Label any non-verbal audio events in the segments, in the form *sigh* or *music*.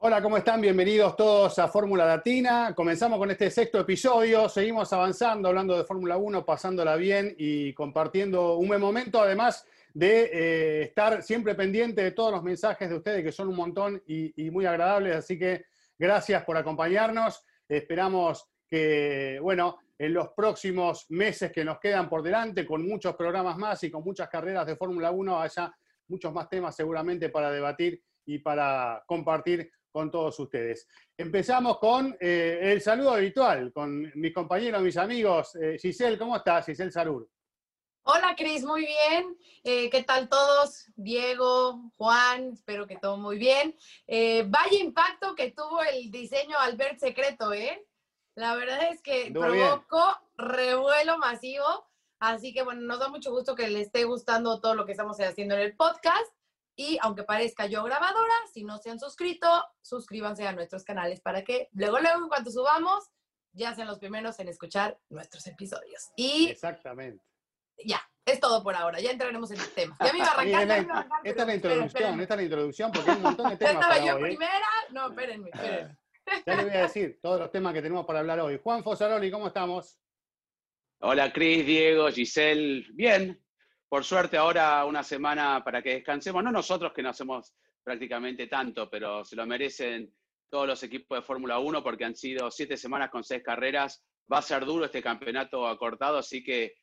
Hola, ¿cómo están? Bienvenidos todos a Fórmula Latina. Comenzamos con este sexto episodio. Seguimos avanzando, hablando de Fórmula 1, pasándola bien y compartiendo un buen momento, además de eh, estar siempre pendiente de todos los mensajes de ustedes, que son un montón y, y muy agradables. Así que gracias por acompañarnos. Esperamos que, bueno, en los próximos meses que nos quedan por delante, con muchos programas más y con muchas carreras de Fórmula 1, haya muchos más temas seguramente para debatir y para compartir con todos ustedes. Empezamos con eh, el saludo habitual, con mis compañeros, mis amigos. Eh, Giselle, ¿cómo estás? Giselle Sarur. Hola Cris, muy bien. Eh, ¿Qué tal todos? Diego, Juan, espero que todo muy bien. Eh, vaya impacto que tuvo el diseño Albert Secreto, ¿eh? La verdad es que Estuvo provocó revuelo masivo. Así que bueno, nos da mucho gusto que le esté gustando todo lo que estamos haciendo en el podcast. Y aunque parezca yo grabadora, si no se han suscrito, suscríbanse a nuestros canales para que luego, luego, en cuanto subamos, ya sean los primeros en escuchar nuestros episodios. Y Exactamente. ya, es todo por ahora. Ya entraremos en el tema. Ya me iba a *laughs* arrancar. en ya la- me iba a arrancar, esta es la introducción, esta es la introducción, porque hay un montón de temas ¿Estaba para yo hoy. ¿eh? primera? No, espérenme, espérenme. *laughs* Ya les voy a decir todos los temas que tenemos para hablar hoy. Juan Fosaroli, ¿cómo estamos? Hola Cris, Diego, Giselle. Bien, por suerte ahora una semana para que descansemos. No nosotros que no hacemos prácticamente tanto, pero se lo merecen todos los equipos de Fórmula 1 porque han sido siete semanas con seis carreras. Va a ser duro este campeonato acortado, así que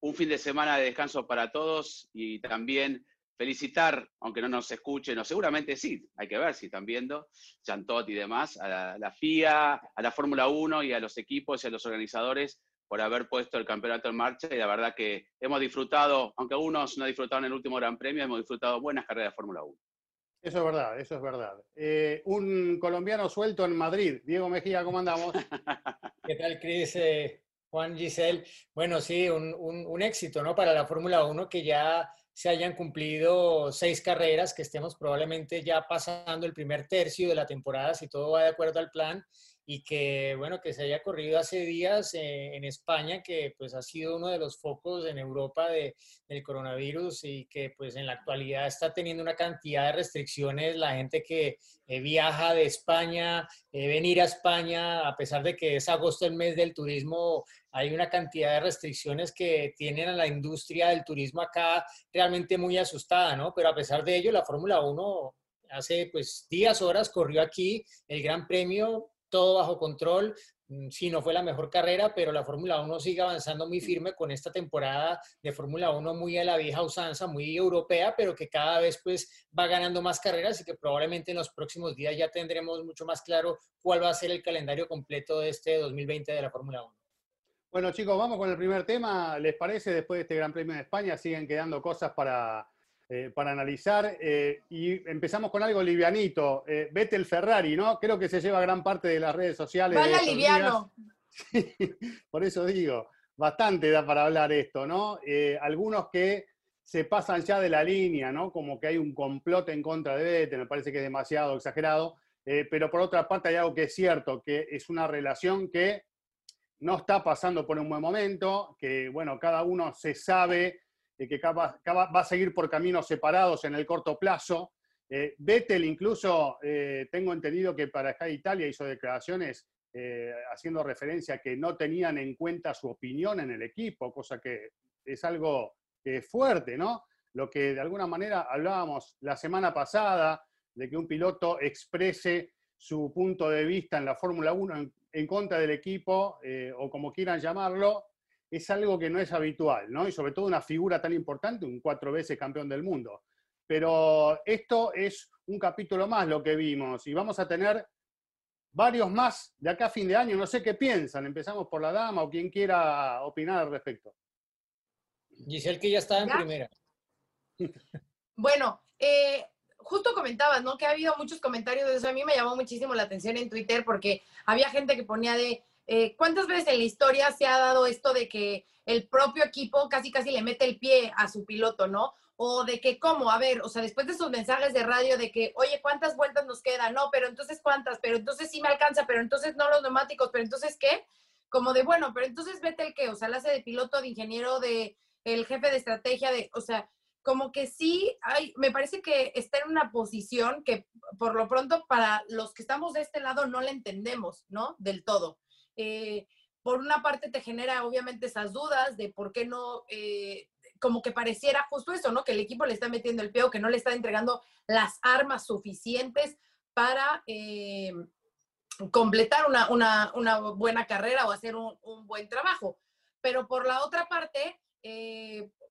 un fin de semana de descanso para todos y también felicitar, aunque no nos escuchen, o seguramente sí, hay que ver si están viendo, Chantot y demás, a la, FIA, a la Fórmula 1 y a los equipos y a los organizadores por haber puesto el campeonato en marcha y la verdad que hemos disfrutado, aunque algunos no disfrutaron el último Gran Premio, hemos disfrutado buenas carreras de Fórmula 1. Eso es verdad, eso es verdad. Eh, un colombiano suelto en Madrid. Diego Mejía, ¿cómo andamos? *laughs* ¿Qué tal, Cris? Eh, Juan, Giselle. Bueno, sí, un, un- un éxito, ¿no? Para la Fórmula 1 que ya se hayan cumplido seis carreras, que estemos probablemente ya pasando el primer tercio de la temporada, si todo va de acuerdo al plan, y que, bueno, que se haya corrido hace días eh, en España, que pues ha sido uno de los focos en Europa de, del coronavirus y que pues en la actualidad está teniendo una cantidad de restricciones, la gente que eh, viaja de España, eh, venir a España, a pesar de que es agosto el mes del turismo, hay una cantidad de restricciones que tienen a la industria del turismo acá realmente muy asustada, ¿no? Pero a pesar de ello, la Fórmula 1 hace pues días, horas corrió aquí el Gran Premio, todo bajo control. Mm, Sí, no fue la mejor carrera, pero la Fórmula 1 sigue avanzando muy firme con esta temporada de Fórmula 1 muy a la vieja usanza, muy europea, pero que cada vez pues va ganando más carreras y que probablemente en los próximos días ya tendremos mucho más claro cuál va a ser el calendario completo de este 2020 de la Fórmula 1. Bueno, chicos, vamos con el primer tema. ¿Les parece? Después de este Gran Premio de España siguen quedando cosas para, eh, para analizar. eh, y empezamos con algo livianito. Eh, Vettel Ferrari, ¿no? Creo que se lleva gran parte de las redes sociales. Vaya estos liviano. días. *laughs* Por eso digo, bastante da para hablar esto, ¿no? Eh, algunos que se pasan ya de la línea, ¿no? Como que hay un complot en contra de Vettel, me parece que es demasiado exagerado. Pero por otra parte hay algo que es cierto, que es una relación que no está pasando por un buen momento, que bueno, cada uno se sabe que capa- capa- va a seguir por caminos separados en el corto plazo. Eh, Vettel incluso, eh, tengo entendido que para Italia hizo declaraciones eh, haciendo referencia a que no tenían en cuenta su opinión en el equipo, cosa que es algo que fuerte, ¿no? Lo que de alguna manera hablábamos la semana pasada, de que un piloto exprese su punto de vista en la Fórmula 1 en, en contra del equipo, eh, o como quieran llamarlo, es algo que no es habitual, ¿no? Y sobre todo una figura tan importante, un cuatro veces campeón del mundo. Pero esto es un capítulo más lo que vimos y vamos a tener varios más de acá a fin de año. No sé qué piensan. Empezamos por la dama o quien quiera opinar al respecto. Giselle que ya está en ¿Ya? primera. *laughs* Bueno, eh, justo comentabas, ¿no? Que ha habido muchos comentarios de eso. A mí me llamó muchísimo la atención en Twitter porque había gente que ponía de, eh, ¿cuántas veces en la historia se ha dado esto de que el propio equipo casi casi le mete el pie a su piloto, ¿no? O de que, ¿cómo? A ver, o sea, después de esos mensajes de radio de que, oye, ¿cuántas vueltas nos quedan? No, pero entonces ¿cuántas? Pero entonces sí me alcanza, pero entonces no los neumáticos, pero entonces ¿qué? Como de, bueno, pero entonces vete el qué, o sea, la hace de piloto, de ingeniero, de el jefe de estrategia, de, o sea, como que sí hay, me parece que está en una posición que por lo pronto para los que estamos de este lado no la entendemos, ¿no? Del todo. Eh, por una parte te genera obviamente esas dudas de por qué no, eh, como que pareciera justo eso, ¿no? Que el equipo le está metiendo el pie o que no le está entregando las armas suficientes para eh, completar una, buena carrera o hacer un, buen trabajo. Pero por la otra parte,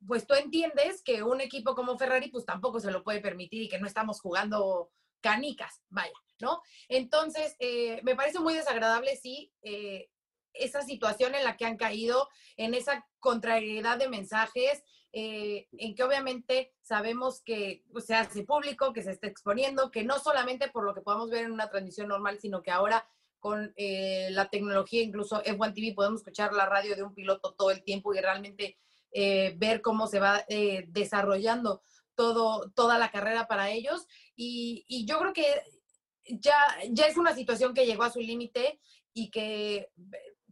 pues tú entiendes que un equipo como Ferrari pues tampoco se lo puede permitir y que no estamos jugando canicas, vaya, ¿no? Entonces, eh, me parece muy desagradable, sí, eh, esa situación en la que han caído, en esa contrariedad de mensajes, en que obviamente sabemos que pues, se hace público, que se está exponiendo, que no solamente por lo que podamos ver en una transmisión normal, sino que ahora con la tecnología, incluso F1 TV, podemos escuchar la radio de un piloto todo el tiempo y realmente eh, ver cómo se va eh, desarrollando todo, toda la carrera para ellos. Y, yo creo que ya, ya es una situación que llegó a su límite y que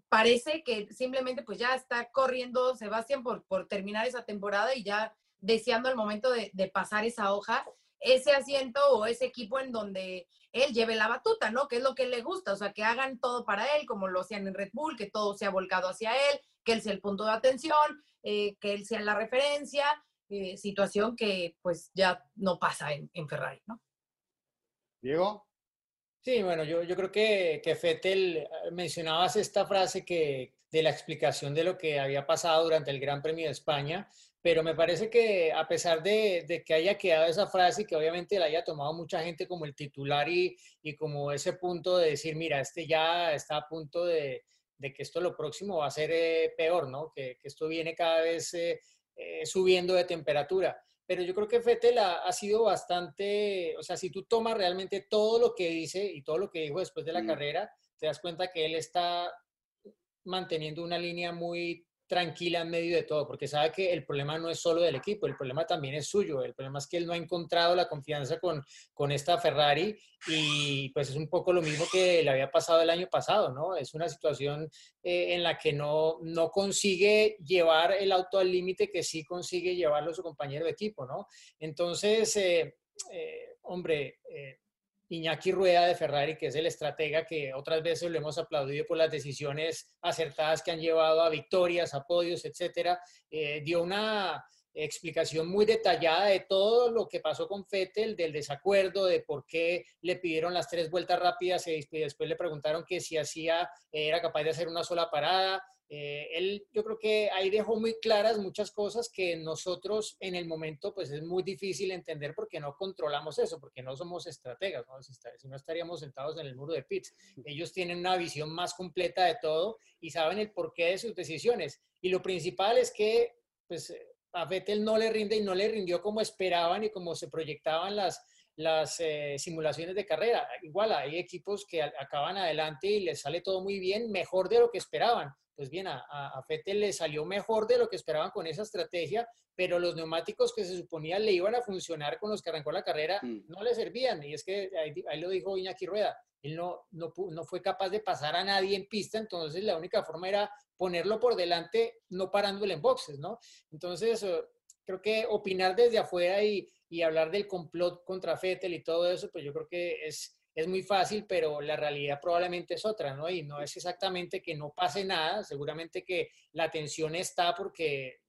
parece que simplemente pues ya está corriendo Sebastián por, por terminar esa temporada y ya deseando el momento de, de, pasar esa hoja, ese asiento o ese equipo en donde él lleve la batuta, ¿no? Que es lo que le gusta, o sea, que hagan todo para él, como lo hacían en Red Bull, que todo se ha volcado hacia él, que él sea el punto de atención, eh, que él sea la referencia, eh, situación que pues ya no pasa en, Ferrari, ¿no? Diego. Sí, bueno, yo, yo creo que, que Fettel, eh, mencionabas esta frase que de la explicación de lo que había pasado durante el Gran Premio de España, pero me parece que a pesar de, de, que haya quedado esa frase y que obviamente la haya tomado mucha gente como el titular y, y como ese punto de decir, mira, este ya está a punto de, de que esto lo próximo va a ser eh, peor, ¿no? Que, esto viene cada vez eh, eh, subiendo de temperatura. Pero yo creo que Fettel ha, sido bastante, o sea, si tú tomas realmente todo lo que dice y todo lo que dijo después de la carrera, te das cuenta que él está manteniendo una línea muy tranquila en medio de todo, porque sabe que el problema no es solo del equipo, el problema también es suyo. El problema es que él no ha encontrado la confianza con, con esta Ferrari y pues es un poco lo mismo que le había pasado el año pasado, ¿no? Es una situación eh, en la que no, no consigue llevar el auto al límite que sí consigue llevarlo su compañero de equipo, ¿no? Entonces, eh, eh, hombre, Iñaki Rueda de Ferrari, que es el estratega que otras veces lo hemos aplaudido por las decisiones acertadas que han llevado a victorias, a podios, etcétera, eh, dio una explicación muy detallada de todo lo que pasó con Fettel, del desacuerdo, de por qué le pidieron las tres vueltas rápidas y después le preguntaron que si hacía, era capaz de hacer una sola parada, eh, él, yo creo que ahí dejó muy claras muchas cosas que nosotros en el momento pues es muy difícil entender porque no controlamos eso, porque no somos estrategas, ¿no? Si, no estaríamos sentados en el muro de pits. Ellos tienen una visión más completa de todo y saben el porqué de sus decisiones. Y lo principal es que pues a Vettel no le rinde y no le rindió como esperaban y como se proyectaban las, las eh, simulaciones de carrera. Igual hay equipos que acaban adelante y les sale todo muy bien, mejor de lo que esperaban pues bien, a, a Fettel le salió mejor de lo que esperaban con esa estrategia, pero los neumáticos que se suponía le iban a funcionar con los que arrancó la carrera mm. no le servían. Y es que ahí, lo dijo Iñaki Rueda, él no, no, no, fue capaz de pasar a nadie en pista, entonces la única forma era ponerlo por delante, no parándole en boxes, ¿no? Entonces, eh, creo que opinar desde afuera y, y hablar del complot contra Fettel y todo eso, pues yo creo que es es muy fácil, pero la realidad probablemente es otra, ¿no? Y no es exactamente que no pase nada, seguramente que la tensión está porque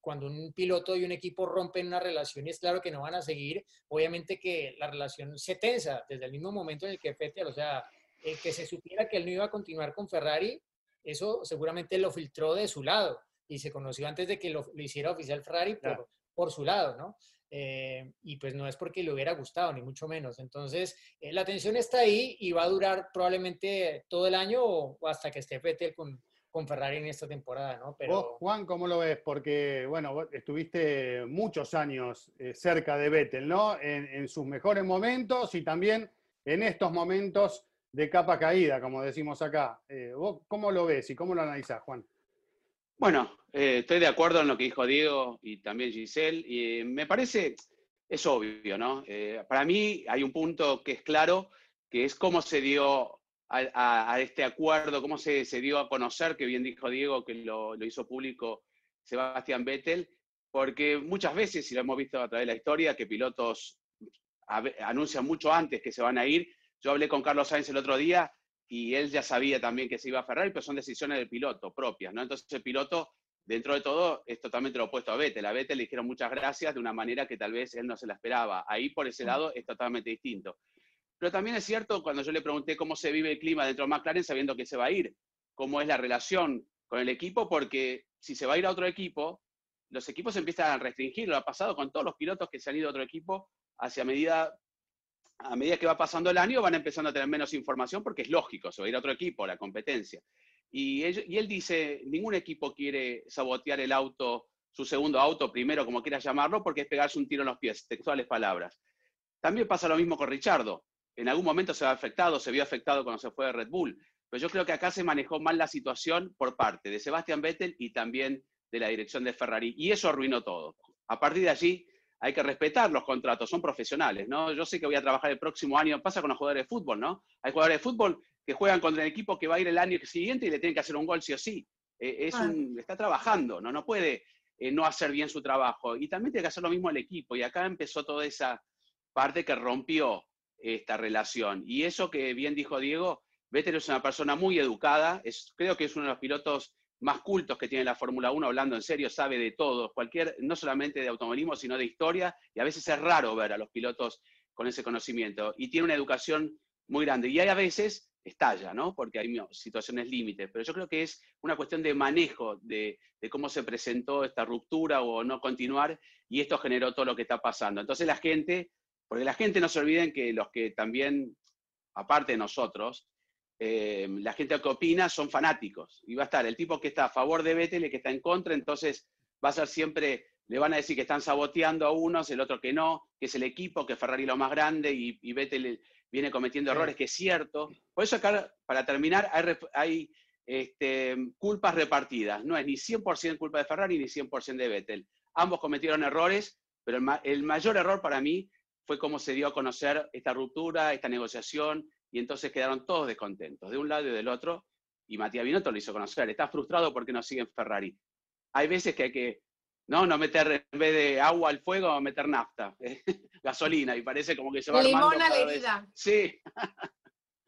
cuando un piloto y un equipo rompen una relación y es claro que no van a seguir, obviamente que la relación se tensa desde el mismo momento en el que Vettel, o sea, el que se supiera que él no iba a continuar con Ferrari, eso seguramente lo filtró de su lado y se conoció antes de que lo, hiciera oficial Ferrari por, por su lado, ¿no? Eh, y pues no es porque le hubiera gustado, ni mucho menos. Entonces, eh, la tensión está ahí y va a durar probablemente todo el año o, hasta que esté Fettel con, Ferrari en esta temporada, ¿no? Pero... ¿Vos, Juan, cómo lo ves? Porque, bueno, estuviste muchos años eh, cerca de Vettel, ¿no? En, sus mejores momentos y también en estos momentos de capa caída, como decimos acá. ¿Vos cómo lo ves y cómo lo analizás, Juan? Bueno, eh, estoy de acuerdo en lo que dijo Diego y también Giselle. Y me parece, es obvio, ¿no? para mí hay un punto que es claro, que es cómo se dio a, este acuerdo, cómo se, se, dio a conocer, que bien dijo Diego, que lo, lo, hizo público Sebastián Vettel, porque muchas veces, y lo hemos visto a través de la historia, que pilotos anuncian mucho antes que se van a ir. Yo hablé con Carlos Sainz el otro día y él ya sabía también que se iba a Ferrari, pero son decisiones del piloto propias, ¿no? Entonces el piloto, dentro de todo, es totalmente lo opuesto a Vettel. A Vettel le dijeron muchas gracias de una manera que tal vez él no se la esperaba. Ahí por ese lado es totalmente distinto. Pero también es cierto, cuando yo le pregunté cómo se vive el clima dentro de McLaren, sabiendo que se va a ir, cómo es la relación con el equipo, porque si se va a ir a otro equipo, los equipos empiezan a restringir. Lo ha pasado con todos los pilotos que se han ido a otro equipo, hacia medida, a medida que va pasando el año, van empezando a tener menos información, porque es lógico, se va a ir a otro equipo, la competencia. Y, él dice, ningún equipo quiere sabotear el auto, su segundo auto, primero, como quieras llamarlo, porque es pegarse un tiro en los pies, textuales palabras. También pasa lo mismo con Richardo en algún momento se ha afectado, se vio afectado cuando se fue de Red Bull. Pero yo creo que acá se manejó mal la situación por parte de Sebastian Vettel y también de la dirección de Ferrari. Y eso arruinó todo. A partir de allí hay que respetar los contratos, son profesionales, ¿no? Yo sé que voy a trabajar el próximo año, pasa con los jugadores de fútbol, ¿no? Hay jugadores de fútbol que juegan contra el equipo que va a ir el año siguiente y le tienen que hacer un gol sí o sí. Eh, es está trabajando, ¿no? No puede eh, no hacer bien su trabajo. Y también tiene que hacer lo mismo el equipo. Y acá empezó toda esa parte que rompió esta relación. Y eso que bien dijo Diego, Vettel es una persona muy educada, es, creo que es uno de los pilotos más cultos que tiene la Fórmula 1, hablando en serio, sabe de todo, cualquier, no solamente de automovilismo, sino de historia, y a veces es raro ver a los pilotos con ese conocimiento, y tiene una educación muy grande. Y hay a veces estalla, ¿no? Porque hay situaciones límites, pero yo creo que es una cuestión de manejo de, de, cómo se presentó esta ruptura o no continuar, y esto generó todo lo que está pasando. Entonces la gente porque la gente no se olviden que los que también, aparte de nosotros, eh, la gente que opina son fanáticos. Y va a estar el tipo que está a favor de Vettel y el que está en contra, entonces va a ser siempre, le van a decir que están saboteando a unos, el otro que no, que es el equipo, que Ferrari lo más grande y, y Vettel viene cometiendo errores, que es cierto. Por eso acá, para terminar, hay, este, culpas repartidas. No es ni 100% culpa de Ferrari ni 100% de Vettel. Ambos cometieron errores, pero el mayor error para mí fue como se dio a conocer esta ruptura, esta negociación, y entonces quedaron todos descontentos, de un lado y del otro, y Matías Binotto lo hizo conocer, está frustrado porque no sigue en Ferrari. Hay veces que hay que, no, no meter en vez de agua al fuego, meter nafta, *laughs* gasolina, y parece como que se va Limón a la herida. Sí.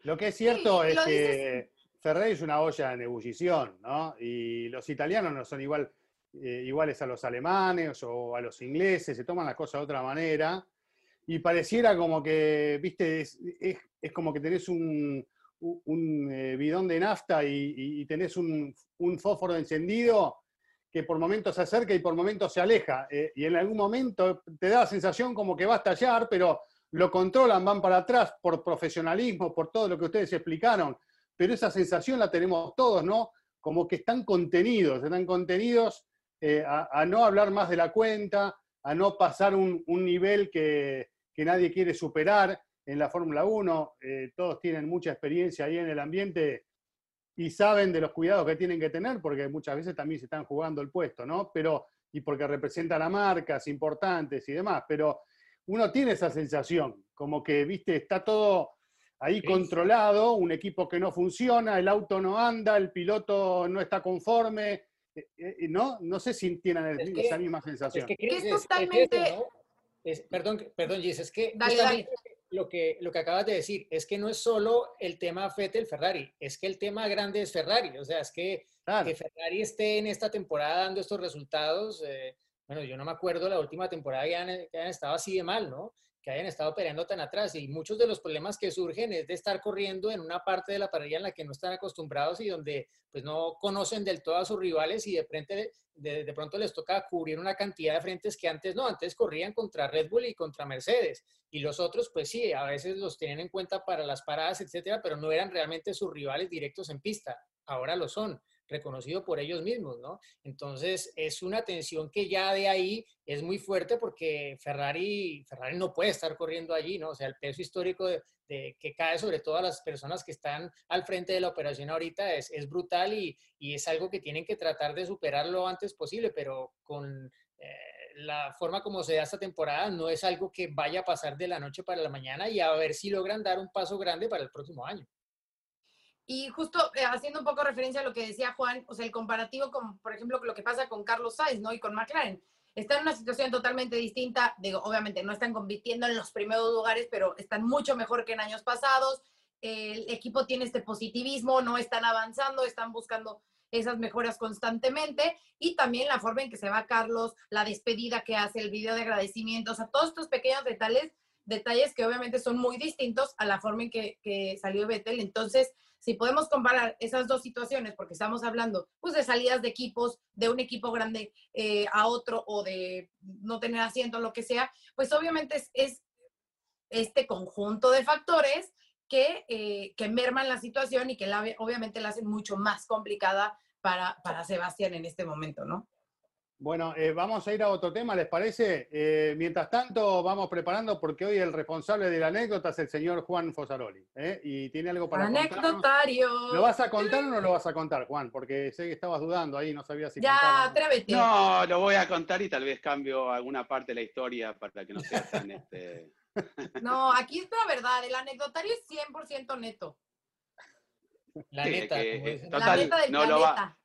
Lo que es cierto es que Ferrari es una olla en ebullición, ¿no? Y los italianos no son igual, eh, iguales a los alemanes o a los ingleses, se toman las cosas de otra manera y pareciera como que, viste, es, como que tenés un, eh, bidón de nafta y, tenés un, fósforo encendido que por momentos se acerca y por momentos se aleja. Eh, y en algún momento te da la sensación como que va a estallar, pero lo controlan, van para atrás por profesionalismo, por todo lo que ustedes explicaron. Pero esa sensación la tenemos todos, ¿no? Como que están contenidos, están contenidos eh, a, no hablar más de la cuenta, a no pasar un, nivel que, nadie quiere superar en la Fórmula 1. Eh, todos tienen mucha experiencia ahí en el ambiente y saben de los cuidados que tienen que tener, porque muchas veces también se están jugando el puesto, ¿no? Pero, y porque representan a marcas importantes y demás, pero uno tiene esa sensación, como que, viste, está todo ahí controlado, un equipo que no funciona, el auto no anda, el piloto no está conforme, eh, eh, ¿no? No sé si tienen esa misma sensación. Es, que es totalmente... perdón, perdón, Gis, es que Lo, que lo que acabas de decir es que no es solo el tema Fettel Ferrari, es que el tema grande es Ferrari. O sea, es que, que Ferrari esté en esta temporada dando estos resultados. Eh, bueno, yo no me acuerdo la última temporada que han, que han estado así de mal, ¿no? Que hayan estado peleando tan atrás. Y muchos de los problemas que surgen es de estar corriendo en una parte de la parrilla en la que no están acostumbrados y donde pues no conocen del todo a sus rivales y de, frente, de, pronto les toca cubrir una cantidad de frentes que antes no, antes corrían contra Red Bull y contra Mercedes. Y los otros, pues sí, a veces los tienen en cuenta para las paradas, etcétera, pero no eran realmente sus rivales directos en pista. Ahora lo son. Reconocido por ellos mismos, ¿no? Entonces es una tensión que ya de ahí es muy fuerte porque Ferrari, Ferrari no puede estar corriendo allí, ¿no? O sea, el peso histórico de, que cae sobre todas las personas que están al frente de la operación ahorita es, brutal y, y, es algo que tienen que tratar de superar lo antes posible, pero con... Eh, la forma como se da esta temporada no es algo que vaya a pasar de la noche para la mañana y a ver si logran dar un paso grande para el próximo año. Y justo eh, haciendo un poco referencia a lo que decía Juan, o sea, el comparativo con, por ejemplo, lo que pasa con Carlos Sainz, ¿no? Y con McLaren. Están en una situación totalmente distinta. Digo, obviamente no están compitiendo en los primeros lugares, pero están mucho mejor que en años pasados. El equipo tiene este positivismo, no están avanzando, están buscando esas mejoras constantemente y también la forma en que se va Carlos, la despedida que hace, el video de agradecimiento, o sea, todos estos pequeños detalles, detalles que obviamente son muy distintos a la forma en que, que salió Vettel. Entonces, si podemos comparar esas dos situaciones, porque estamos hablando pues, de salidas de equipos, de un equipo grande eh, a otro o de no tener asiento, lo que sea, pues obviamente es, este conjunto de factores que, eh, que, merman la situación y que la, obviamente la hacen mucho más complicada para, para Sebastián en este momento, ¿no? Bueno, eh, vamos a ir a otro tema, ¿les parece? Eh, mientras tanto, vamos preparando porque hoy el responsable de la anécdota es el señor Juan Fosaroli. ¿eh? Y tiene algo para Anecdotario. ¿Lo vas a contar o no lo vas a contar, Juan? Porque sé que estabas dudando ahí, no sabías si Ya, atrévete. No, lo voy a contar y tal vez cambio alguna parte de la historia para que no sea tan *laughs* este... No, aquí es la verdad, el anecdotario es 100% neto. La neta. la neta del no planeta.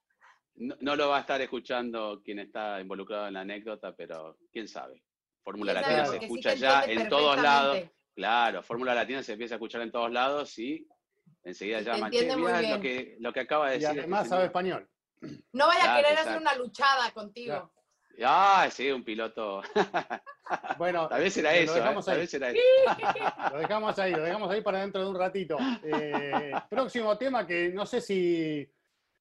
No, lo va a estar escuchando quien está involucrado en la anécdota, pero quién sabe. Fórmula Latina se escucha ya en todos lados. Claro, Fórmula Latina se empieza a escuchar en todos lados y enseguida llama. Che, lo que, lo que acaba de decir. Y además sabe español. No vaya a querer hacer una luchada contigo. Ah, sí, un piloto. *laughs* Bueno, tal vez era eso. Tal vez era eso. *laughs* Lo dejamos ahí, lo dejamos ahí para dentro de un ratito. Eh, próximo tema que no sé si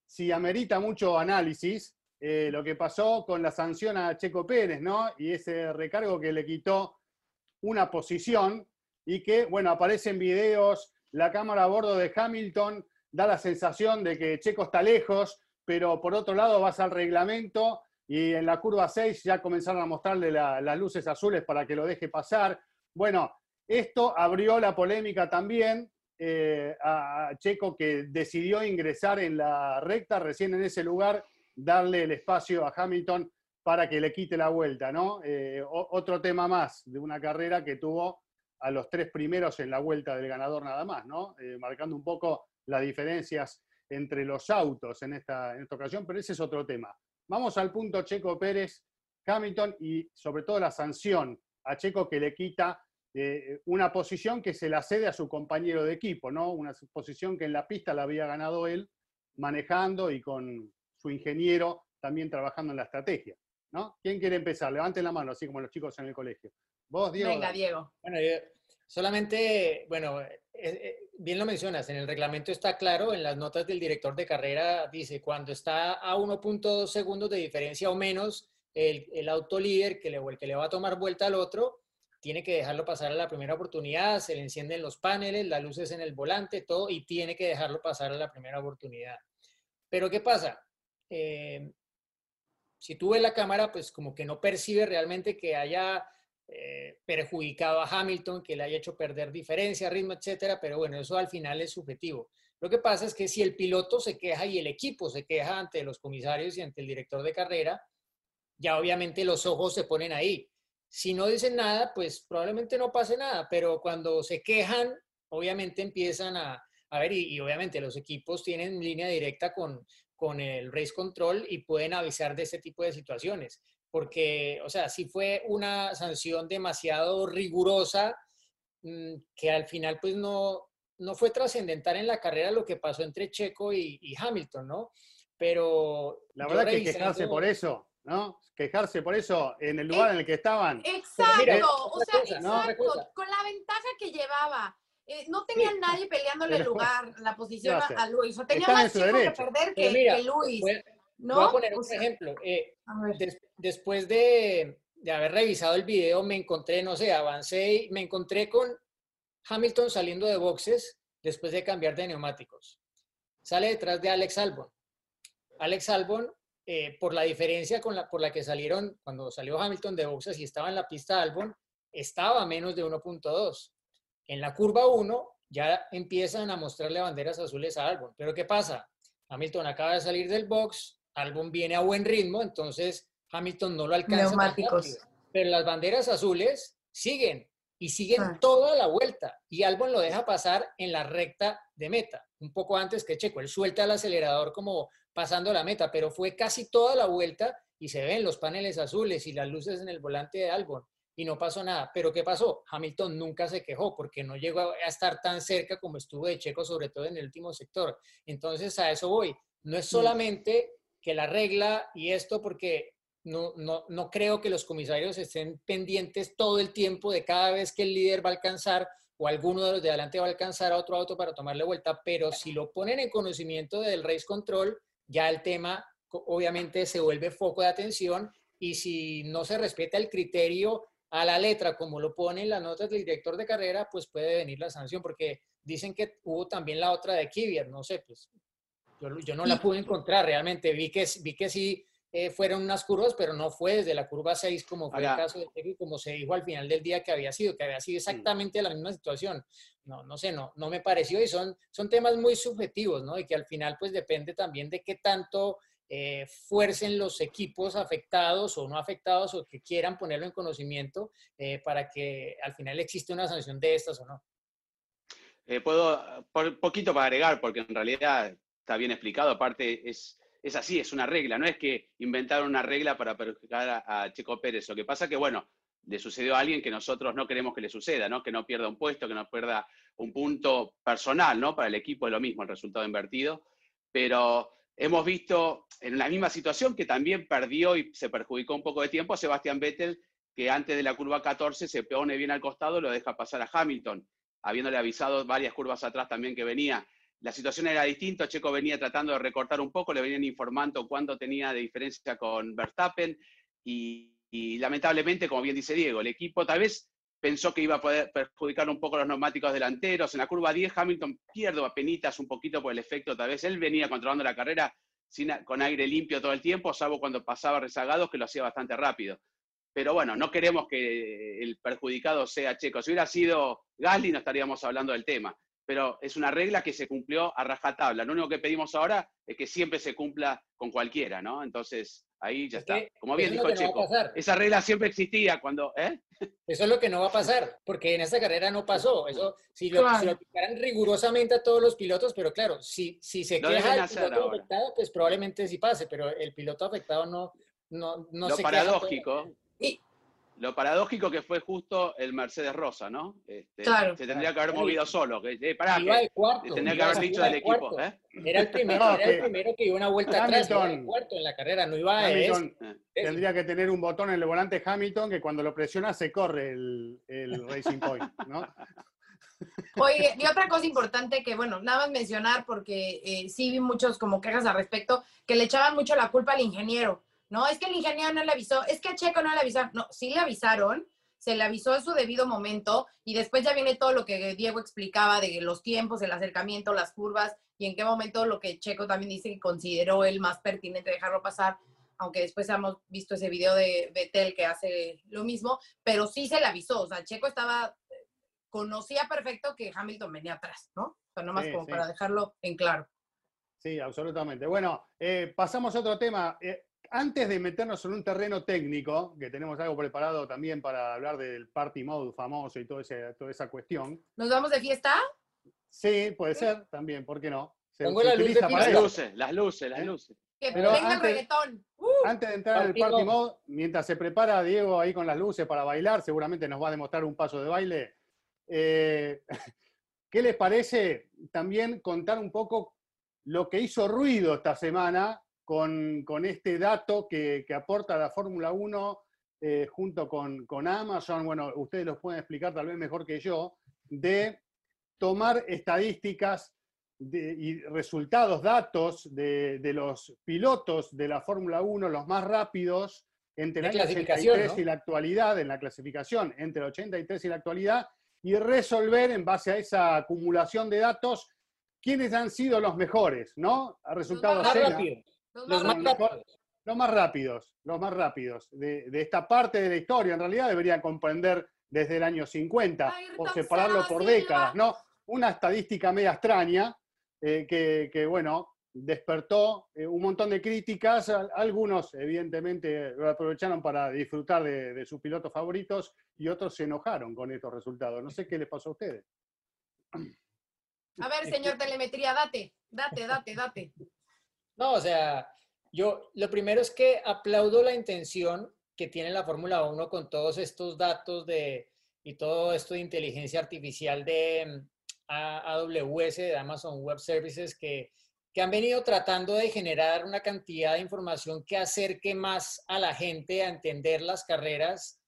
si amerita mucho análisis eh, lo que pasó con la sanción a Checo Pérez, ¿no? Y ese recargo que le quitó una posición y que, bueno, aparece en videos, la cámara a bordo de Hamilton da la sensación de que Checo está lejos, pero por otro lado vas al reglamento y en la curva 6 ya comenzaron a mostrarle las luces azules para que lo deje pasar. Bueno, esto abrió la polémica también eh, a Checo que decidió ingresar en la recta, recién en ese lugar, darle el espacio a Hamilton para que le quite la vuelta, ¿no? Eh, otro tema más de una carrera que tuvo a los tres primeros en la vuelta del ganador nada más, ¿no? Eh, marcando un poco las diferencias entre los autos en esta, en esta ocasión, pero ese es otro tema. Vamos al punto Checo Pérez, Hamilton y sobre todo la sanción a Checo que le quita eh, una posición que se la cede a su compañero de equipo, ¿no? Una posición que en la pista la había ganado él, manejando y con su ingeniero también trabajando en la estrategia, ¿no? ¿Quién quiere empezar? Levanten la mano, así como los chicos en el colegio. Vos, Diego. Venga, Diego. Bueno, solamente, bueno, eh, eh, bien lo mencionas, en el reglamento está claro, en las notas del director de carrera dice, cuando está a 1.2 segundos de diferencia o menos, el, el auto líder que le, el que le va a tomar vuelta al otro, tiene que dejarlo pasar a la primera oportunidad, se le encienden los paneles, las luces en el volante, todo, y tiene que dejarlo pasar a la primera oportunidad. Pero ¿qué pasa? Eh, si tú ves la cámara, pues como que no percibe realmente que haya eh, perjudicado a Hamilton, que le haya hecho perder diferencia, ritmo, etcétera, pero bueno, eso al final es subjetivo. Lo que pasa es que si el piloto se queja y el equipo se queja ante los comisarios y ante el director de carrera, ya obviamente los ojos se ponen ahí si no dicen nada, pues probablemente no pase nada, pero cuando se quejan, obviamente empiezan a, a ver, y, obviamente los equipos tienen línea directa con, con el race control y pueden avisar de ese tipo de situaciones. Porque, o sea, si fue una sanción demasiado rigurosa, mm, que al final pues no, no fue trascendental en la carrera lo que pasó entre Checo y, Hamilton, ¿no? Pero... La verdad que quejarse por eso, ¿no? Quejarse por eso en el lugar en el que estaban. Exacto, o sea, exacto, con la ventaja que llevaba. Eh, no tenía nadie peleándole el lugar, la posición a, Luis. O tenía más chicos que perder que, Luis. ¿no? Voy a poner un ejemplo. Eh, después de, de, haber revisado el video, me encontré, no sé, avancé y me encontré con Hamilton saliendo de boxes después de cambiar de neumáticos. Sale detrás de Alex Albon Alex Albon, eh, por la diferencia con la, por la que salieron, cuando salió Hamilton de boxes y estaba en la pista Albon, estaba a menos de 1.2. En la curva 1 ya empiezan a mostrarle banderas azules a Albon. Pero ¿qué pasa? Hamilton acaba de salir del box, Albon viene a buen ritmo, entonces Hamilton no lo alcanza. Neumáticos. pero las banderas azules siguen y siguen Ah. toda la vuelta y Albon lo deja pasar en la recta de meta, un poco antes que Checo. Él suelta el acelerador como pasando la meta, pero fue casi toda la vuelta y se ven los paneles azules y las luces en el volante de Albon y no pasó nada. Pero ¿qué pasó? Hamilton nunca se quejó porque no llegó a estar tan cerca como estuvo de Checo, sobre todo en el último sector. Entonces a eso voy. No es solamente que la regla y esto, porque no, no, no creo que los comisarios estén pendientes todo el tiempo de cada vez que el líder va a alcanzar o alguno de los de adelante va a alcanzar a otro auto para tomarle vuelta, pero si lo ponen en conocimiento del race control, ya el tema obviamente se vuelve foco de atención y si no se respeta el criterio a la letra como lo pone en las notas del director de carrera, pues puede venir la sanción, porque dicen que hubo también la otra de Kvyat, no sé, pues yo, yo no la pude encontrar realmente, vi que, vi que sí eh, fueron unas curvas, pero no fue desde la curva 6 como fue Ahora- el caso de y como se dijo al final del día que había sido, que había sido exactamente la misma situación. No, no sé, no, no me pareció y son, son temas muy subjetivos, ¿no? Y que al final pues depende también de qué tanto eh, fuercen los equipos afectados o no afectados o que quieran ponerlo en conocimiento eh, para que al final existe una sanción de estas o no. Eh, puedo, por poquito para agregar, porque en realidad está bien explicado, aparte es, es así, es una regla, no es que inventaron una regla para perjudicar a, a Checo Pérez. Lo que pasa que, bueno, le sucedió a alguien que nosotros no queremos que le suceda, ¿no? Que no pierda un puesto, que no pierda un punto personal, ¿no? Para el equipo es lo mismo, el resultado invertido. Pero hemos visto en la misma situación que también perdió y se perjudicó un poco de tiempo a Sebastián Vettel, que antes de la curva 14 se pone bien al costado y lo deja pasar a Hamilton, habiéndole avisado varias curvas atrás también que venía. La situación era distinta, Checo venía tratando de recortar un poco, le venían informando cuánto tenía de diferencia con Verstappen y, y lamentablemente, como bien dice Diego, el equipo tal vez pensó que iba a poder perjudicar un poco los neumáticos delanteros. En la curva 10, Hamilton pierde penitas un poquito por el efecto, tal vez él venía controlando la carrera con aire limpio todo el tiempo, salvo cuando pasaba rezagados, que lo hacía bastante rápido. Pero bueno, no queremos que el perjudicado sea Checo. Si hubiera sido Gasly, no estaríamos hablando del tema. Pero es una regla que se cumplió a rajatabla. Lo único que pedimos ahora es que siempre se cumpla con cualquiera, ¿no? Entonces, ahí ya Es está. que Como bien dijo no Checo, pasar. esa regla siempre existía cuando, ¿eh? Eso es lo que no va a pasar, porque en esta carrera no pasó. Eso, si lo, Claro. lo aplicaran rigurosamente a todos los pilotos, pero claro, si, si se Lo queja el piloto afectado, pues probablemente sí pase, pero el piloto afectado no, no, no lo se queja paradójico, Y- lo paradójico que fue justo el Mercedes Rosa, ¿no? Este, Claro. Se tendría que haber movido solo. Que, eh, pará, Iba que de cuarto. tendría que haber dicho del de equipo. ¿eh? Era el primero, No, era el que- primero que iba una vuelta atrás, Hamilton- cuarto en la carrera, no iba de Hamilton eso. tendría que tener un botón en el volante Hamilton que cuando lo presiona se corre el, el Racing Point, ¿no? Oye, y otra cosa importante que, bueno, nada más mencionar, porque eh, sí vi muchos como quejas al respecto, que le echaban mucho la culpa al ingeniero. No, es que el ingeniero no le avisó, es que a Checo no le avisaron. No, sí le avisaron, se le avisó en su debido momento y después ya viene todo lo que Diego explicaba de los tiempos, el acercamiento, las curvas y en qué momento lo que Checo también dice que consideró el más pertinente dejarlo pasar, aunque después hemos visto ese video de Betel que hace lo mismo, pero sí se le avisó, o sea, Checo estaba conocía perfecto que Hamilton venía atrás, ¿no? O sea, nomás Sí, como sí. para dejarlo en claro. Sí, absolutamente. Bueno, eh, pasamos a otro tema. Eh, antes de meternos en un terreno técnico, que tenemos algo preparado también para hablar del party mode famoso y todo ese, toda esa cuestión. ¿Nos vamos de fiesta? Sí, puede ser también, ¿por qué no? Se, Pongo se la luz de utiliza para Las luces, las luces, las ¿Eh? luces. Que Pero venga antes- el reggaetón. ¡Uh! Antes de entrar en el Party mode, mientras se prepara Diego ahí con las luces para bailar, seguramente nos va a demostrar un paso de baile. Eh, *laughs* ¿Qué les parece también contar un poco lo que hizo ruido esta semana con, con este dato que, que aporta la Fórmula 1 eh, junto con, con Amazon? Bueno, ustedes los pueden explicar tal vez mejor que yo, de tomar estadísticas de- y resultados, datos de, de los pilotos de la Fórmula 1, los más rápidos, entre De el año clasificación, 83 ¿no? y la actualidad, en la clasificación, entre el 83 y la actualidad, y resolver en base a esa acumulación de datos quiénes han sido los mejores, ¿no? Ha resultado Los Más Senna. Los Los más rápidos. rápidos. Los más rápidos, los más rápidos de, de esta parte de la historia. En realidad deberían comprender desde el año 50 o separarlo por Silva. décadas, ¿no? Una estadística media extraña eh, que, que, bueno, despertó eh, un montón de críticas. Al- Algunos, evidentemente, lo aprovecharon para disfrutar de, de sus pilotos favoritos y otros se enojaron con estos resultados. No sé qué les pasó a ustedes. A ver, señor Telemetría, date, date, date, date. No, o sea, yo lo primero es que aplaudo la intención que tiene la Fórmula 1 con todos estos datos de, y todo esto de inteligencia artificial de mm, AWS, de Amazon Web Services, que, que han venido tratando de generar una cantidad de información que acerque más a la gente a entender las carreras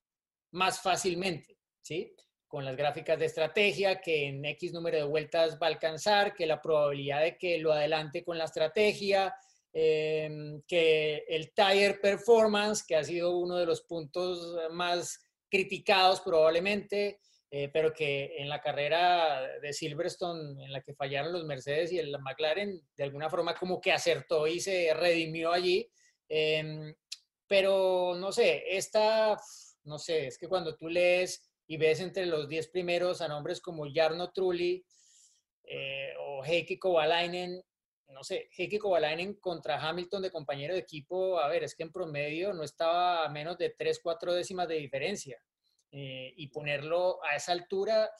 más fácilmente, ¿sí? Con las gráficas de estrategia, que en X número de vueltas va a alcanzar, que la probabilidad de que lo adelante con la estrategia, eh, que el tire performance, que ha sido uno de los puntos más criticados probablemente, eh, pero que en la carrera de Silverstone, en la que fallaron los Mercedes y el McLaren, de alguna forma como que acertó y se redimió allí. Em, pero no sé, esta, no sé, es que cuando tú lees y ves entre los 10 primeros a nombres como Jarno Trulli eh, o Heikki Kovalainen, no sé, Heikki Kovalainen contra Hamilton de compañero de equipo, a ver, es que en promedio no estaba a menos de 3, 4 décimas de diferencia. Eh, y ponerlo a esa altura,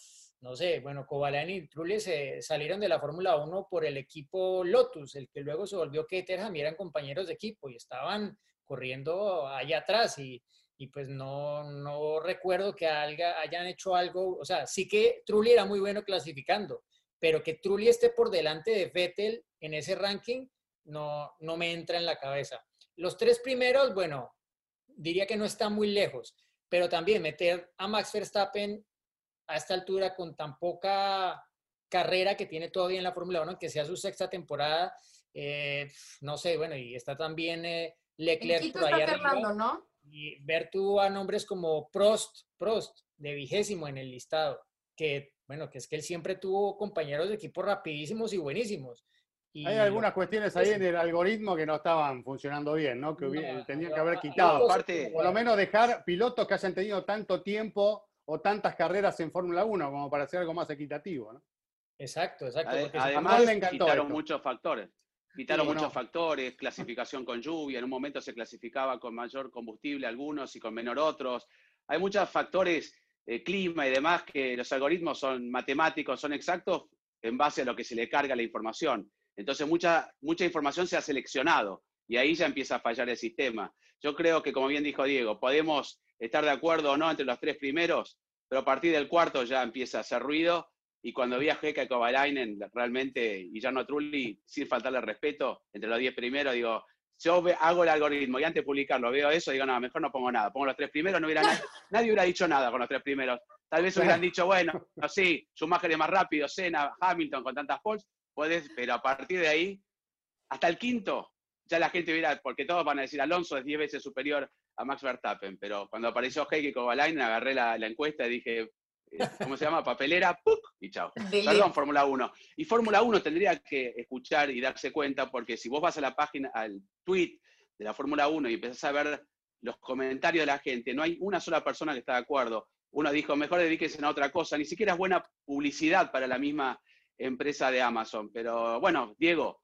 no sé, bueno, Kovalainen y Trulli se salieron de la Fórmula 1 por el equipo Lotus, el que luego se volvió Caterham y eran compañeros de equipo y estaban corriendo allá atrás y, y pues no, no recuerdo que alga- hayan hecho algo, o sea, sí que Trulli era muy bueno clasificando, pero que Trulli esté por delante de Vettel en ese ranking no, no me entra en la cabeza. Los tres primeros, bueno, diría que no están muy lejos, pero también meter a Max Verstappen a esta altura con tan poca carrera que tiene todavía en la Fórmula 1, que sea su sexta temporada, eh, no sé, bueno, y está también eh, Leclerc por ahí arriba. Fernando, ¿no? Y ver tú a nombres como Prost, Prost, de vigésimo en el listado, que, bueno, que es que él siempre tuvo compañeros de equipo rapidísimos y buenísimos. Y Hay algunas cuestiones ahí en el algoritmo que no estaban funcionando bien, ¿no? Que No, hubiera- tenían que haber quitado. Aparte- Por lo menos dejar pilotos que hayan tenido tanto tiempo o tantas carreras en Fórmula 1 como para hacer algo más equitativo, ¿no? Exacto, exacto. Además, le encantó quitaron esto. muchos factores. Quitaron Sí, muchos no. factores, *laughs* clasificación con lluvia, en un momento se clasificaba con mayor combustible algunos y con menor otros. Hay muchos factores, eh, clima y demás, que los algoritmos son matemáticos, son exactos en base a lo que se le carga la información. Entonces, mucha, mucha información se ha seleccionado y ahí ya empieza a fallar el sistema. Yo creo que, como bien dijo Diego, podemos estar de acuerdo o no entre los tres primeros, pero a partir del cuarto ya empieza a hacer ruido y cuando vi a Heca y Kovalainen, realmente, y no Trulli, sin faltarle respeto, entre los 10 primeros, digo, yo hago el algoritmo y antes de publicarlo veo eso, digo, no, mejor no pongo nada. Pongo los tres primeros, no hubiera nadie, *laughs* nadie hubiera dicho nada con los tres primeros. Tal vez hubieran dicho, bueno, sí, Schumacher es más rápido, Senna, Hamilton con tantas poles, puedes, pero a partir de ahí, hasta el quinto, ya la gente hubiera, porque todos van a decir, Alonso es 10 veces superior a Max Verstappen, pero cuando apareció Heike y Kovalainen, agarré la, la encuesta y dije, ¿cómo se llama? Papelera, ¡puc! y chao. Perdón, Fórmula 1. Y Fórmula 1 tendría que escuchar y darse cuenta, porque si vos vas a la página, al tweet de la Fórmula 1 y empezás a ver los comentarios de la gente, no hay una sola persona que está de acuerdo. Uno dijo, mejor dedíquense a otra cosa, ni siquiera es buena publicidad para la misma empresa de Amazon. Pero bueno, Diego,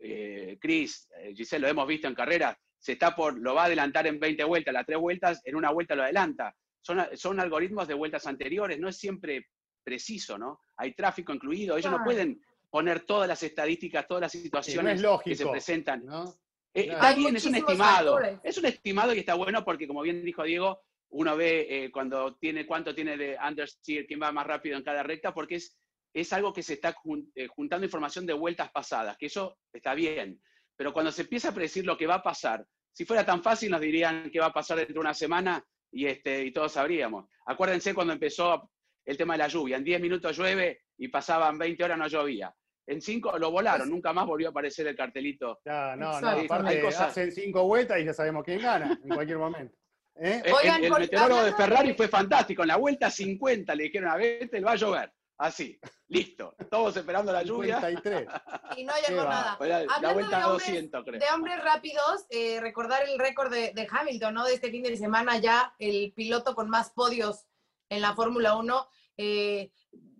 eh, Chris, eh, Giselle, lo hemos visto en carreras, se está por, lo va a adelantar en 20 vueltas, las tres vueltas, en una vuelta lo adelanta. Son, son algoritmos de vueltas anteriores, no es siempre preciso, ¿no? Hay tráfico incluido, ellos no pueden poner todas las estadísticas, todas las Sí, no situaciones es que se presentan. ¿no? Eh, Claro. está bien, es un estimado. factores. Es un estimado y está bueno porque, como bien dijo Diego, uno ve eh, cuando tiene cuánto tiene de understeer, quién va más rápido en cada recta, porque es, es algo que se está jun- eh, juntando información de vueltas pasadas, que eso está bien. Pero cuando se empieza a predecir lo que va a pasar, si fuera tan fácil nos dirían qué va a pasar dentro de una semana y, este, y todos sabríamos. Acuérdense cuando empezó el tema de la lluvia, en 10 minutos llueve y pasaban 20 horas no llovía. En 5 lo volaron, nunca más volvió a aparecer el cartelito Ya, no, no, Exacto. aparte Hay cosas- hacen cinco vueltas y ya sabemos quién gana en cualquier momento. ¿Eh? El- Oigan, el, el por- meteorólogo de Ferrari de- fue fantástico. En la vuelta 50 le dijeron a Vettel, va a llover. Así, listo. Todos esperando la lluvia. 53. Y no llegó nada. La, vuelta de a hombres- 200, creo. De hombres rápidos, eh, recordar el récord de, de Hamilton, ¿no? De este fin de semana ya, el piloto con más podios en la Fórmula 1. Eh,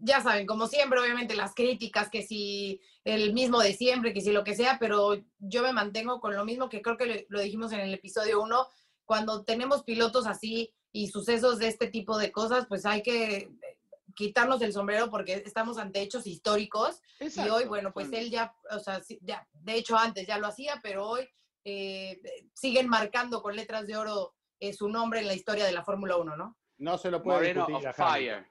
ya saben, como siempre, obviamente las críticas, que si el mismo de siempre, que si lo que sea, pero yo me mantengo con lo mismo que creo que lo, lo dijimos en el episodio 1, cuando tenemos pilotos así y sucesos de este tipo de cosas, pues hay que quitarnos el sombrero porque estamos ante hechos históricos y Exacto, hoy, bueno, pues él ya, o sea, ya, de hecho antes ya lo hacía, pero hoy eh, siguen marcando con letras de oro eh, su nombre en la historia de la Fórmula 1, ¿no? No se lo puede Moreno discutir on fire.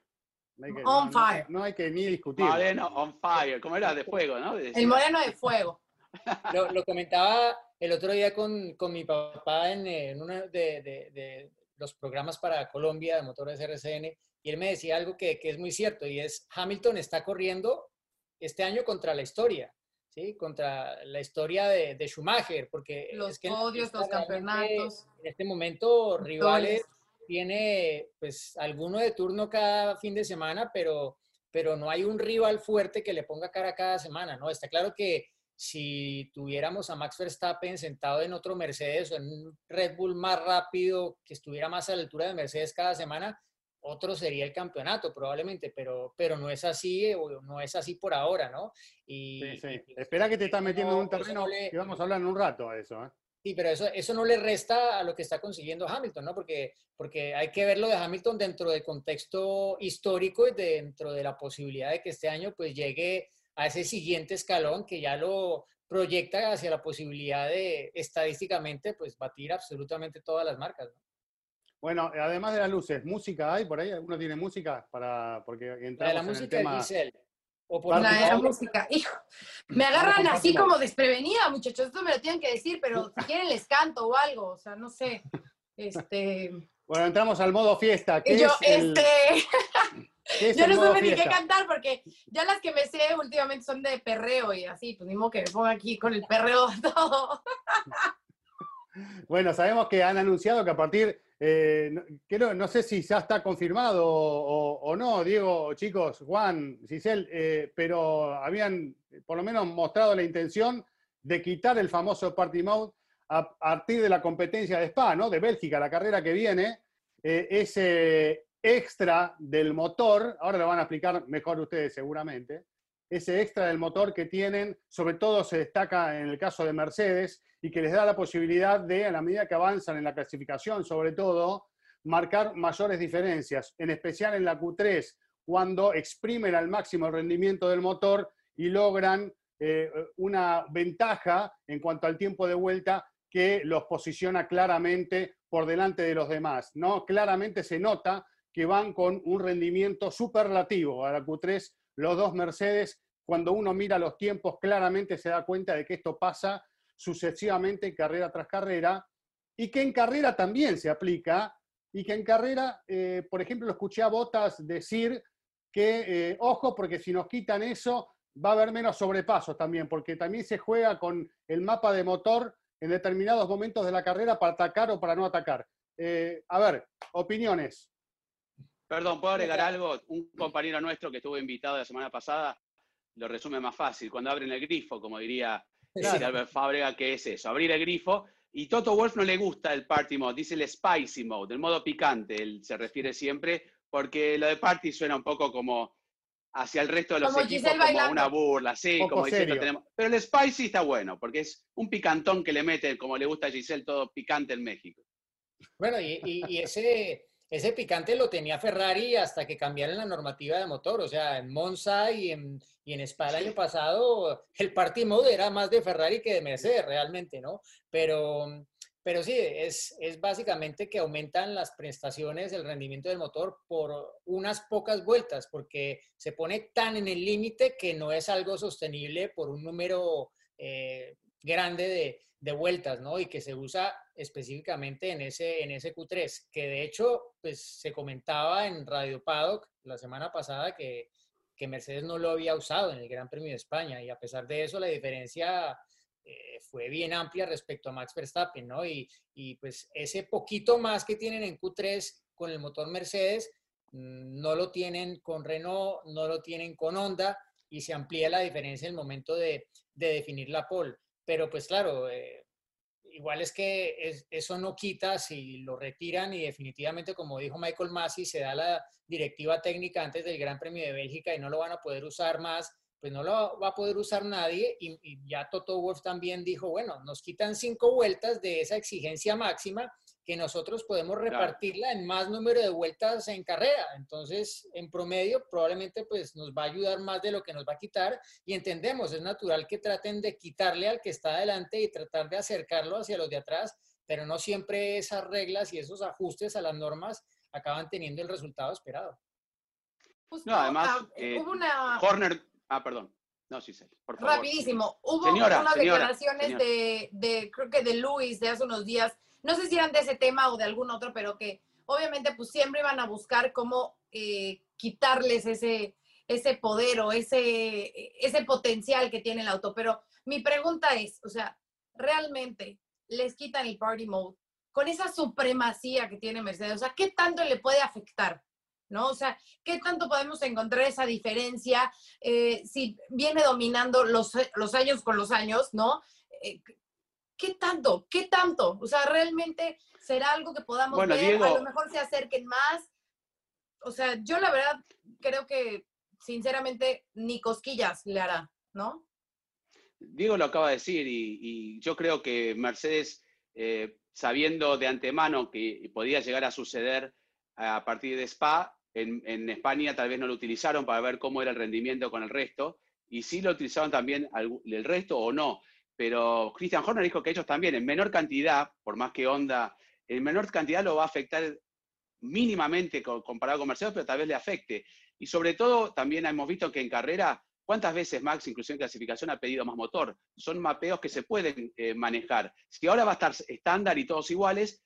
No hay que, On no- fire. no hay que ni discutir. Moreno on fire. ¿Cómo era? De fuego, ¿no? Decía. El moreno de fuego. *laughs* Lo, lo comentaba el otro día con, con mi papá en, en uno de, de- de los programas para Colombia de motores RCN y él me decía algo que, que es muy cierto y es Hamilton está corriendo este año contra la historia, ¿sí? Contra la historia de, de Schumacher, porque Los es que podios, los campeonatos. En este momento rivales tiene pues alguno de turno cada fin de semana, pero, pero no hay un rival fuerte que le ponga cara cada semana, ¿no? Está claro que si tuviéramos a Max Verstappen sentado en otro Mercedes o en un Red Bull más rápido, que estuviera más a la altura de Mercedes cada semana, otro sería el campeonato probablemente, pero, pero no es así, o no es así por ahora, ¿no? Y, Sí, sí. y, pues, Espera que te estás metiendo en un eso no terreno le- que vamos a hablar en un rato a eso. ¿eh? Sí, pero eso, eso no le resta a lo que está consiguiendo Hamilton, ¿no? Porque, porque hay que verlo de Hamilton dentro del contexto histórico y dentro de la posibilidad de que este año pues llegue a ese siguiente escalón que ya lo proyecta hacia la posibilidad de estadísticamente pues batir absolutamente todas las marcas. ¿no? Bueno, además de las luces, ¿música hay por ahí? ¿Alguno tiene música? para Porque La entramos la en el música de tema... Giselle. O por La de la música. Hijo, me agarran así como desprevenida, muchachos. Esto me lo tienen que decir, pero si quieren les canto o algo. O sea, no sé. Este. Bueno, entramos al modo fiesta. ¿Qué y yo, es el, este. *laughs* qué es Yo el no supe ni qué cantar porque ya las que me sé últimamente son de perreo y así, pues ni modo que me ponga aquí con el perreo *laughs* todo. Bueno, sabemos que han anunciado que a partir, eh, no, no sé si ya está confirmado o, no, Diego, chicos, Juan, Cisel, eh, pero habían por lo menos mostrado la intención de quitar el famoso Party Mode a partir de la competencia de Spa, ¿no? De Bélgica, la carrera que viene, eh, ese extra del motor, ahora lo van a explicar mejor ustedes seguramente, ese extra del motor que tienen, sobre todo se destaca en el caso de Mercedes, y que les da la posibilidad de, a la medida que avanzan en la clasificación, sobre todo, marcar mayores diferencias, en especial en la Q3, cuando exprimen al máximo el rendimiento del motor y logran eh, una ventaja en cuanto al tiempo de vuelta que los posiciona claramente por delante de los demás. ¿no? Claramente se nota que van con un rendimiento superlativo a la Q3 los dos Mercedes. Cuando uno mira los tiempos, claramente se da cuenta de que esto pasa sucesivamente carrera tras carrera, y que en carrera también se aplica, y que en carrera, eh, por ejemplo, lo escuché a Botas decir que, eh, ojo, porque si nos quitan eso, va a haber menos sobrepasos también, porque también se juega con el mapa de motor en determinados momentos de la carrera para atacar o para no atacar. Eh, a ver, opiniones. Perdón, ¿puedo agregar algo? Un compañero nuestro que estuvo invitado la semana pasada lo resume más fácil. Cuando abren el grifo, como diría Claro. Albert Fábrega, ¿qué es eso? Abrir el grifo. Y Toto Wolf no le gusta el party mode, dice el spicy mode, el modo picante, él se refiere siempre, porque lo de party suena un poco como hacia el resto de los Como equipos Giselle como bailando. una burla, sí, Poco como diciendo tenemos. Pero el spicy está bueno, porque es un picantón que le mete, como le gusta a Giselle, todo picante en México. Bueno, y, y- y ese, ese picante lo tenía Ferrari hasta que cambiaron la normativa de motor. O sea, en Monza y en, y en Spa el año pasado, el party mode era más de Ferrari que de Mercedes realmente, ¿no? Pero, pero sí, es, es básicamente que aumentan las prestaciones, el rendimiento del motor por unas pocas vueltas, porque se pone tan en el límite que no es algo sostenible por un número eh, grande de, de vueltas, ¿no? Y que se usa específicamente en ese, en ese Q3, que de hecho, pues se comentaba en Radio Paddock la semana pasada que, que Mercedes no lo había usado en el Gran Premio de España y a pesar de eso la diferencia eh, fue bien amplia respecto a Max Verstappen, ¿no? Y, y pues ese poquito más que tienen en Q3 con el motor Mercedes mm, no lo tienen con Renault, no lo tienen con Honda y se amplía la diferencia en el momento de, definir la pole. Pero pues claro, eh, igual es que eso no quita si lo retiran y definitivamente, como dijo Michael Massey, se da la directiva técnica antes del Gran Premio de Bélgica y no lo van a poder usar más pues no lo va a poder usar nadie. Y, ya Toto Wolf también dijo, bueno, nos quitan cinco vueltas de esa exigencia máxima que nosotros podemos repartirla en más número de vueltas en carrera. Entonces, en promedio, probablemente pues nos va a ayudar más de lo que nos va a quitar. Y entendemos, es natural que traten de quitarle al que está adelante y tratar de acercarlo hacia los de atrás, pero no siempre esas reglas y esos ajustes a las normas acaban teniendo el resultado esperado. no, además, ah, eh, una... Horner Ah, perdón. No, sí, sé, por favor. Rapidísimo. Hubo unas declaraciones De, creo que de Luis de hace unos días, no sé si eran de ese tema o de algún otro, pero que obviamente pues siempre iban a buscar cómo eh, quitarles ese, ese poder o ese, ese potencial que tiene el auto. Pero mi pregunta es, o sea, ¿realmente les quitan el party mode con esa supremacía que tiene Mercedes? O sea, ¿qué tanto le puede afectar? ¿no? O sea, ¿qué tanto podemos encontrar esa diferencia eh, si viene dominando los, los, años con los años, ¿no? Eh, ¿Qué tanto? ¿Qué tanto? O sea, realmente será algo que podamos ver, a lo mejor se acerquen más. O sea, yo la verdad creo que sinceramente ni cosquillas le hará, ¿no? Diego lo acaba de decir y, yo creo que Mercedes, eh, sabiendo de antemano que podía llegar a suceder a partir de Spa, en, España tal vez no lo utilizaron para ver cómo era el rendimiento con el resto, y sí lo utilizaron también el resto o no. Pero Christian Horner dijo que ellos también, en menor cantidad, por más que Honda, en menor cantidad lo va a afectar mínimamente comparado con Mercedes, pero tal vez le afecte. Y sobre todo, también hemos visto que en carrera, ¿cuántas veces Max, incluso en clasificación, ha pedido más motor? Son mapeos que se pueden eh, manejar. Si ahora va a estar estándar y todos iguales,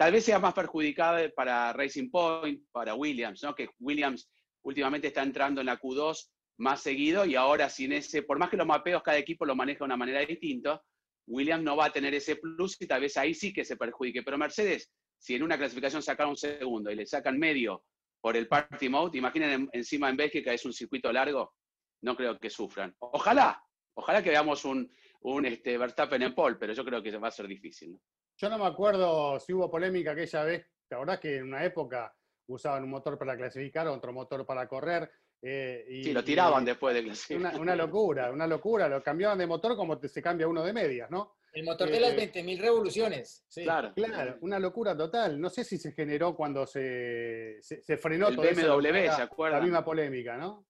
Tal vez sea más perjudicada para Racing Point, para Williams, ¿no? que Williams últimamente está entrando en la Q2 más seguido y ahora sin ese, por más que los mapeos cada equipo lo maneja de una manera distinta, Williams no va a tener ese plus y tal vez ahí sí que se perjudique. Pero Mercedes, si en una clasificación sacaron un segundo y le sacan medio por el party mode, imaginen encima en Bélgica es un circuito largo, no creo que sufran. Ojalá, ojalá que veamos un, un este, Verstappen en pole, pero yo creo que va a ser difícil. Yo no me acuerdo si hubo polémica aquella vez, la verdad que en una época usaban un motor para clasificar, otro motor para correr. Eh, y, sí, lo tiraban después de clasificar. Una, locura, una locura. Lo cambiaban de motor como se cambia uno de medias, ¿no? El motor de las 20.000 eh, revoluciones. Claro. Claro, una locura total. No sé si se generó cuando se, se, frenó el todo BMW, ¿se acuerda? La misma polémica, ¿no?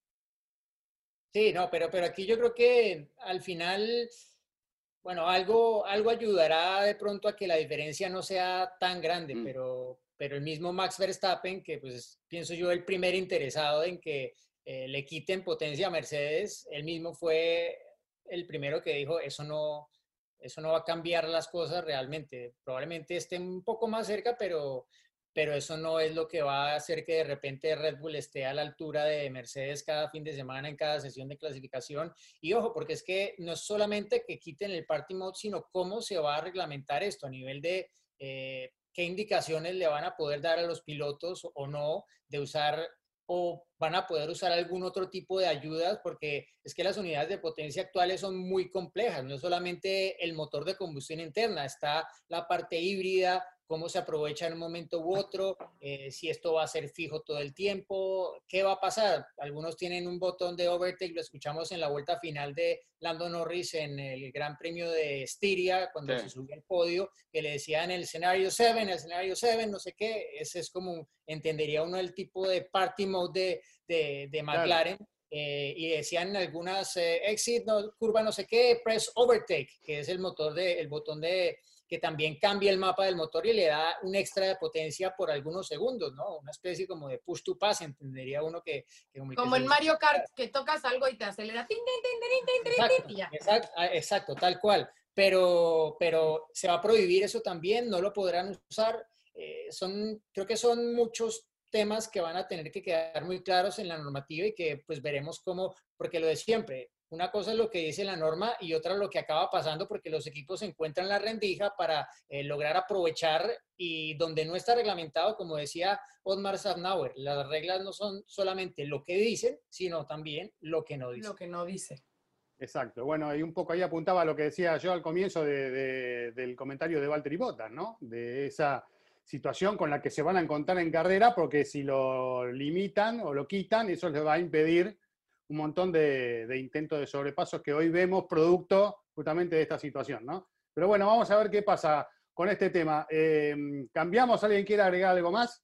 Sí, no, pero, pero aquí yo creo que al final bueno, algo, algo ayudará de pronto a que la diferencia no sea tan grande, mm. pero, pero el mismo Max Verstappen, que pues pienso yo el primer interesado en que eh, le quiten potencia a Mercedes, él mismo fue el primero que dijo, eso no, eso no va a cambiar las cosas realmente. Probablemente esté un poco más cerca, pero, pero eso no es lo que va a hacer que de repente Red Bull esté a la altura de Mercedes cada fin de semana en cada sesión de clasificación. Y ojo, porque es que no es solamente que quiten el party mode, sino cómo se va a reglamentar esto a nivel de eh, qué indicaciones le van a poder dar a los pilotos o no de usar o van a poder usar algún otro tipo de ayudas, porque es que las unidades de potencia actuales son muy complejas, no es solamente el motor de combustión interna, está la parte híbrida, cómo se aprovecha en un momento u otro, eh, si esto va a ser fijo todo el tiempo, qué va a pasar. Algunos tienen un botón de overtake, lo escuchamos en la vuelta final de Lando Norris en el Gran Premio de Estiria, cuando se subió al podio, que le decían el escenario 7, el escenario 7, no sé qué, ese es como, entendería uno el tipo de party mode de, de, McLaren. Eh, y decían algunas eh, exit, curva no sé qué, press overtake, que es el motor de, el botón de, que también cambia el mapa del motor y le da un extra de potencia por algunos segundos, ¿no? Una especie como de push to pass, entendería uno que... como, en Mario Kart, que tocas algo y te acelera. exacto, exacto, tal cual. Pero, pero se va a prohibir eso también, no lo podrán usar. Eh, son, creo que son muchos temas que van a tener que quedar muy claros en la normativa y que pues veremos cómo, porque lo de siempre, una cosa es lo que dice la norma y otra lo que acaba pasando porque los equipos se encuentran en la rendija para eh, lograr aprovechar y donde no está reglamentado, como decía Otmar Sarnauer, las reglas no son solamente lo que dicen, sino también lo que no dicen. Lo que no dice. Exacto. Bueno, y un poco ahí apuntaba lo que decía yo al comienzo del comentario de Walter y Bottas, ¿no? De esa situación con la que se van a encontrar en carrera, porque si lo limitan o lo quitan, eso les va a impedir un montón de, intentos de sobrepasos que hoy vemos producto justamente de esta situación, ¿no? Pero bueno, vamos a ver qué pasa con este tema. Eh, ¿Cambiamos? ¿Alguien quiere agregar algo más?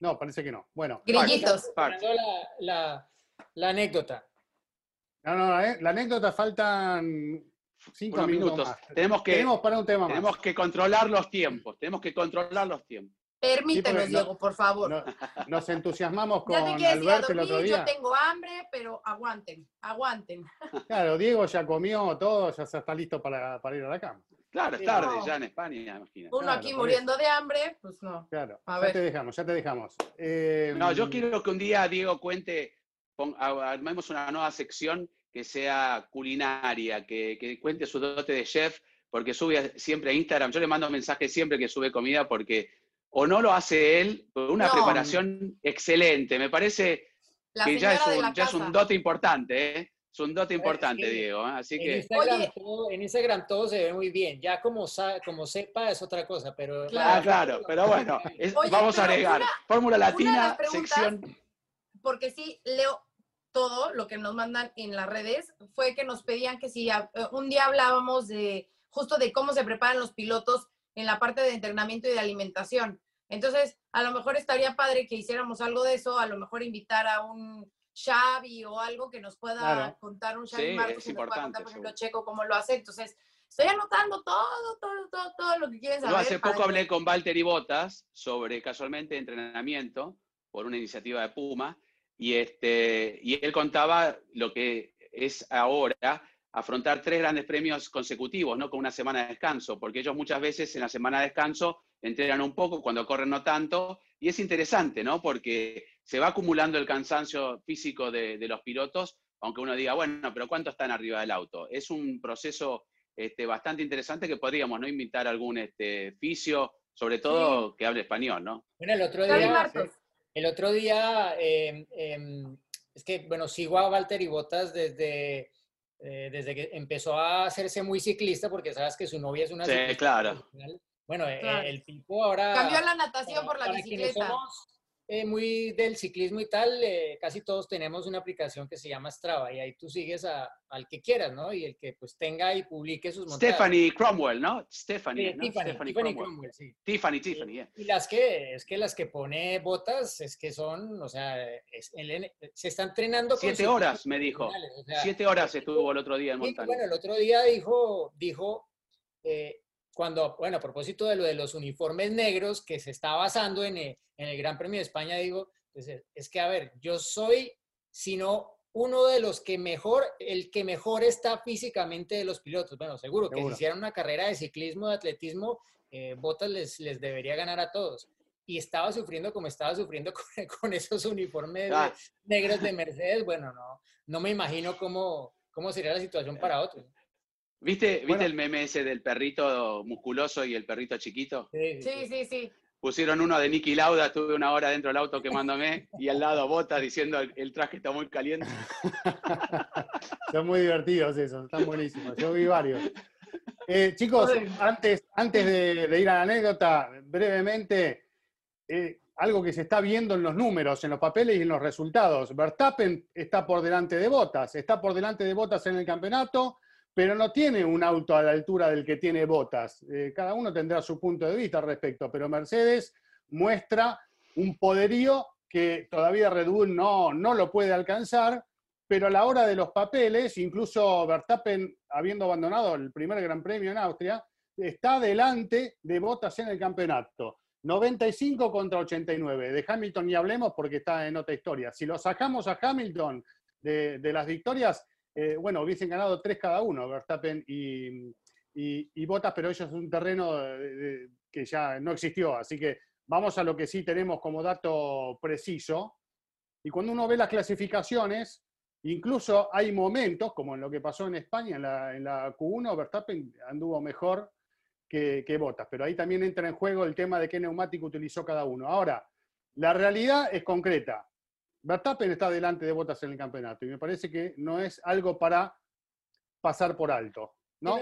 No, parece que no. Bueno. Grillitos. La, la, anécdota. No, no, la anécdota faltan cinco minutos. Tenemos que, tenemos para un tema tenemos que controlar los tiempos. Tenemos que controlar los tiempos. Permítanos, Diego, por favor. nos entusiasmamos con Alberto el otro día. Yo tengo hambre, pero aguanten, aguanten. Claro, Diego ya comió todo, ya está listo para, para ir a la cama. Claro, es tarde ya en España, imagínate. Uno aquí muriendo de hambre, pues no. Claro, ya te dejamos, ya te dejamos. Eh, no, yo quiero que un día Diego cuente, armemos una nueva sección que sea culinaria, que, que cuente su dote de chef, porque sube siempre a Instagram. Yo le mando mensajes siempre que sube comida porque o no lo hace él con una preparación excelente. Me parece que ya es, un, dote importante, ¿eh? Es un dote importante, Diego. ¿eh? Así que... en, Instagram todo, se ve muy bien. Ya como, como sepa es otra cosa, pero... Claro, ah, claro, pero bueno, *laughs* vamos a agregar. Fórmula Latina, sección... Porque sí, leo todo lo que nos mandan en las redes, fue que nos pedían que si eh, un día hablábamos de justo de cómo se preparan los pilotos en la parte de entrenamiento y de alimentación. Entonces, a lo mejor estaría padre que hiciéramos algo de eso, a lo mejor invitar a un Xavi o algo que nos pueda contar un Xavi Marcos, que nos pueda contar, por ejemplo, Checo, cómo lo hace. Entonces, estoy anotando todo, todo, todo, todo lo que quieren saber. Yo hace poco hablé con Walter y Botas sobre casualmente entrenamiento por una iniciativa de Puma y, este, y él contaba lo que es ahora afrontar tres grandes premios consecutivos, ¿no? Con una semana de descanso, porque ellos muchas veces en la semana de descanso entrenan un poco, cuando corren no tanto, y es interesante, ¿no? Porque se va acumulando el cansancio físico de, los pilotos, aunque uno diga, bueno, pero ¿cuánto están arriba del auto? Es un proceso este, bastante interesante que podríamos, ¿no? Invitar a algún este, fisio, sobre todo que hable español, ¿no? Bueno, el otro día, el otro día es que, bueno, sigo a Walter y Botas desde eh, desde que empezó a hacerse muy ciclista, porque sabes que su novia es una sí, claro. Bueno, eh, el tipo ahora... Cambió la natación por la bicicleta. Eh, muy del ciclismo y tal, eh, casi todos tenemos una aplicación que se llama Strava y ahí tú sigues a, al que quieras, ¿no? Y el que pues tenga y publique sus montajes. Stephanie Cromwell, ¿no? Stephanie, Tiffany, Tiffany, Cromwell. sí. Tiffany, Tiffany, yeah. Y las que, es que las que pone botas es que son, o sea, se está entrenando Siete horas, me dijo. Siete horas estuvo el otro día en montaña. Bueno, el otro día dijo, dijo eh, cuando, bueno, a propósito de lo de los uniformes negros que se está basando en el, en el Gran Premio de España, digo, pues, eh, es que, a ver, yo soy, sino uno de los que mejor, el que mejor está físicamente de los pilotos. Bueno, seguro que si hicieran una carrera de ciclismo, de atletismo, eh, Botas les, les debería ganar a todos. Y estaba sufriendo como estaba sufriendo *laughs* con, esos uniformes ah. negros de Mercedes. Bueno, no, no me imagino cómo, cómo sería la situación para otros. ¿Viste, ¿viste el meme ese del perrito musculoso y el perrito chiquito? Sí, sí, sí. Pusieron uno de Nicky Lauda, estuve una hora dentro del auto quemándome *laughs* y al lado Bota diciendo el, traje está muy caliente. *laughs* Son muy divertidos esos, están buenísimos. Yo vi varios. Eh, chicos, antes, antes de, ir a la anécdota, brevemente, eh, algo que se está viendo en los números, en los papeles y en los resultados. Verstappen está por delante de Botas, está por delante de Botas en el campeonato, pero no tiene un auto a la altura del que tiene Botas. Eh, cada uno tendrá su punto de vista al respecto, pero Mercedes muestra un poderío que todavía Red Bull no, no lo puede alcanzar, pero a la hora de los papeles, incluso Verstappen, habiendo abandonado el primer Gran Premio en Austria, está delante de Botas en el campeonato. 95 contra 89. De Hamilton ni hablemos porque está en otra historia. Si lo sacamos a Hamilton de, de las victorias, eh, bueno, hubiesen ganado tres cada uno, Verstappen y, Bottas, pero ellos es un terreno que ya no existió. Así que vamos a lo que sí tenemos como dato preciso. Y cuando uno ve las clasificaciones, Incluso hay momentos, como en lo que pasó en España, en la, en la Q1, Verstappen anduvo mejor que, que Bottas, pero ahí también entra en juego el tema de qué neumático utilizó cada uno. Ahora, la realidad es concreta. Verstappen está delante de Bottas en el campeonato y me parece que no es algo para pasar por alto. ¿no?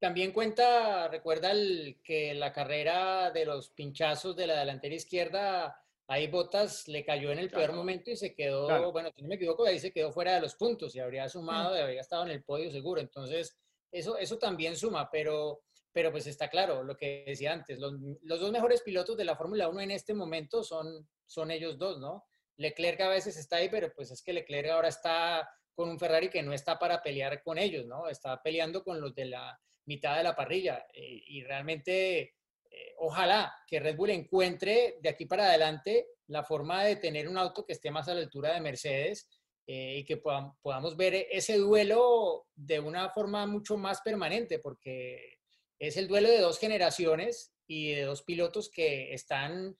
También cuenta, recuerda el, que la carrera de los pinchazos de la delantera izquierda, ahí Botas le cayó en el peor momento y se quedó, bueno, si no me equivoco, ahí se quedó fuera de los puntos y habría sumado, habría estado en el podio seguro. Entonces, eso, eso también suma, pero, pero pues está claro, lo que decía antes, los, los dos mejores pilotos de la Fórmula 1 en este momento son, son ellos dos, ¿no? Leclerc a veces está ahí, pero pues es que Leclerc ahora está con un Ferrari que no está para pelear con ellos, ¿no? Está peleando con los de la mitad de la parrilla. Eh, y realmente, eh, ojalá que Red Bull encuentre de aquí para adelante la forma de tener un auto que esté más a la altura de Mercedes eh, y que podamos ver ese duelo de una forma mucho más permanente, porque es el duelo de dos generaciones y de dos pilotos que están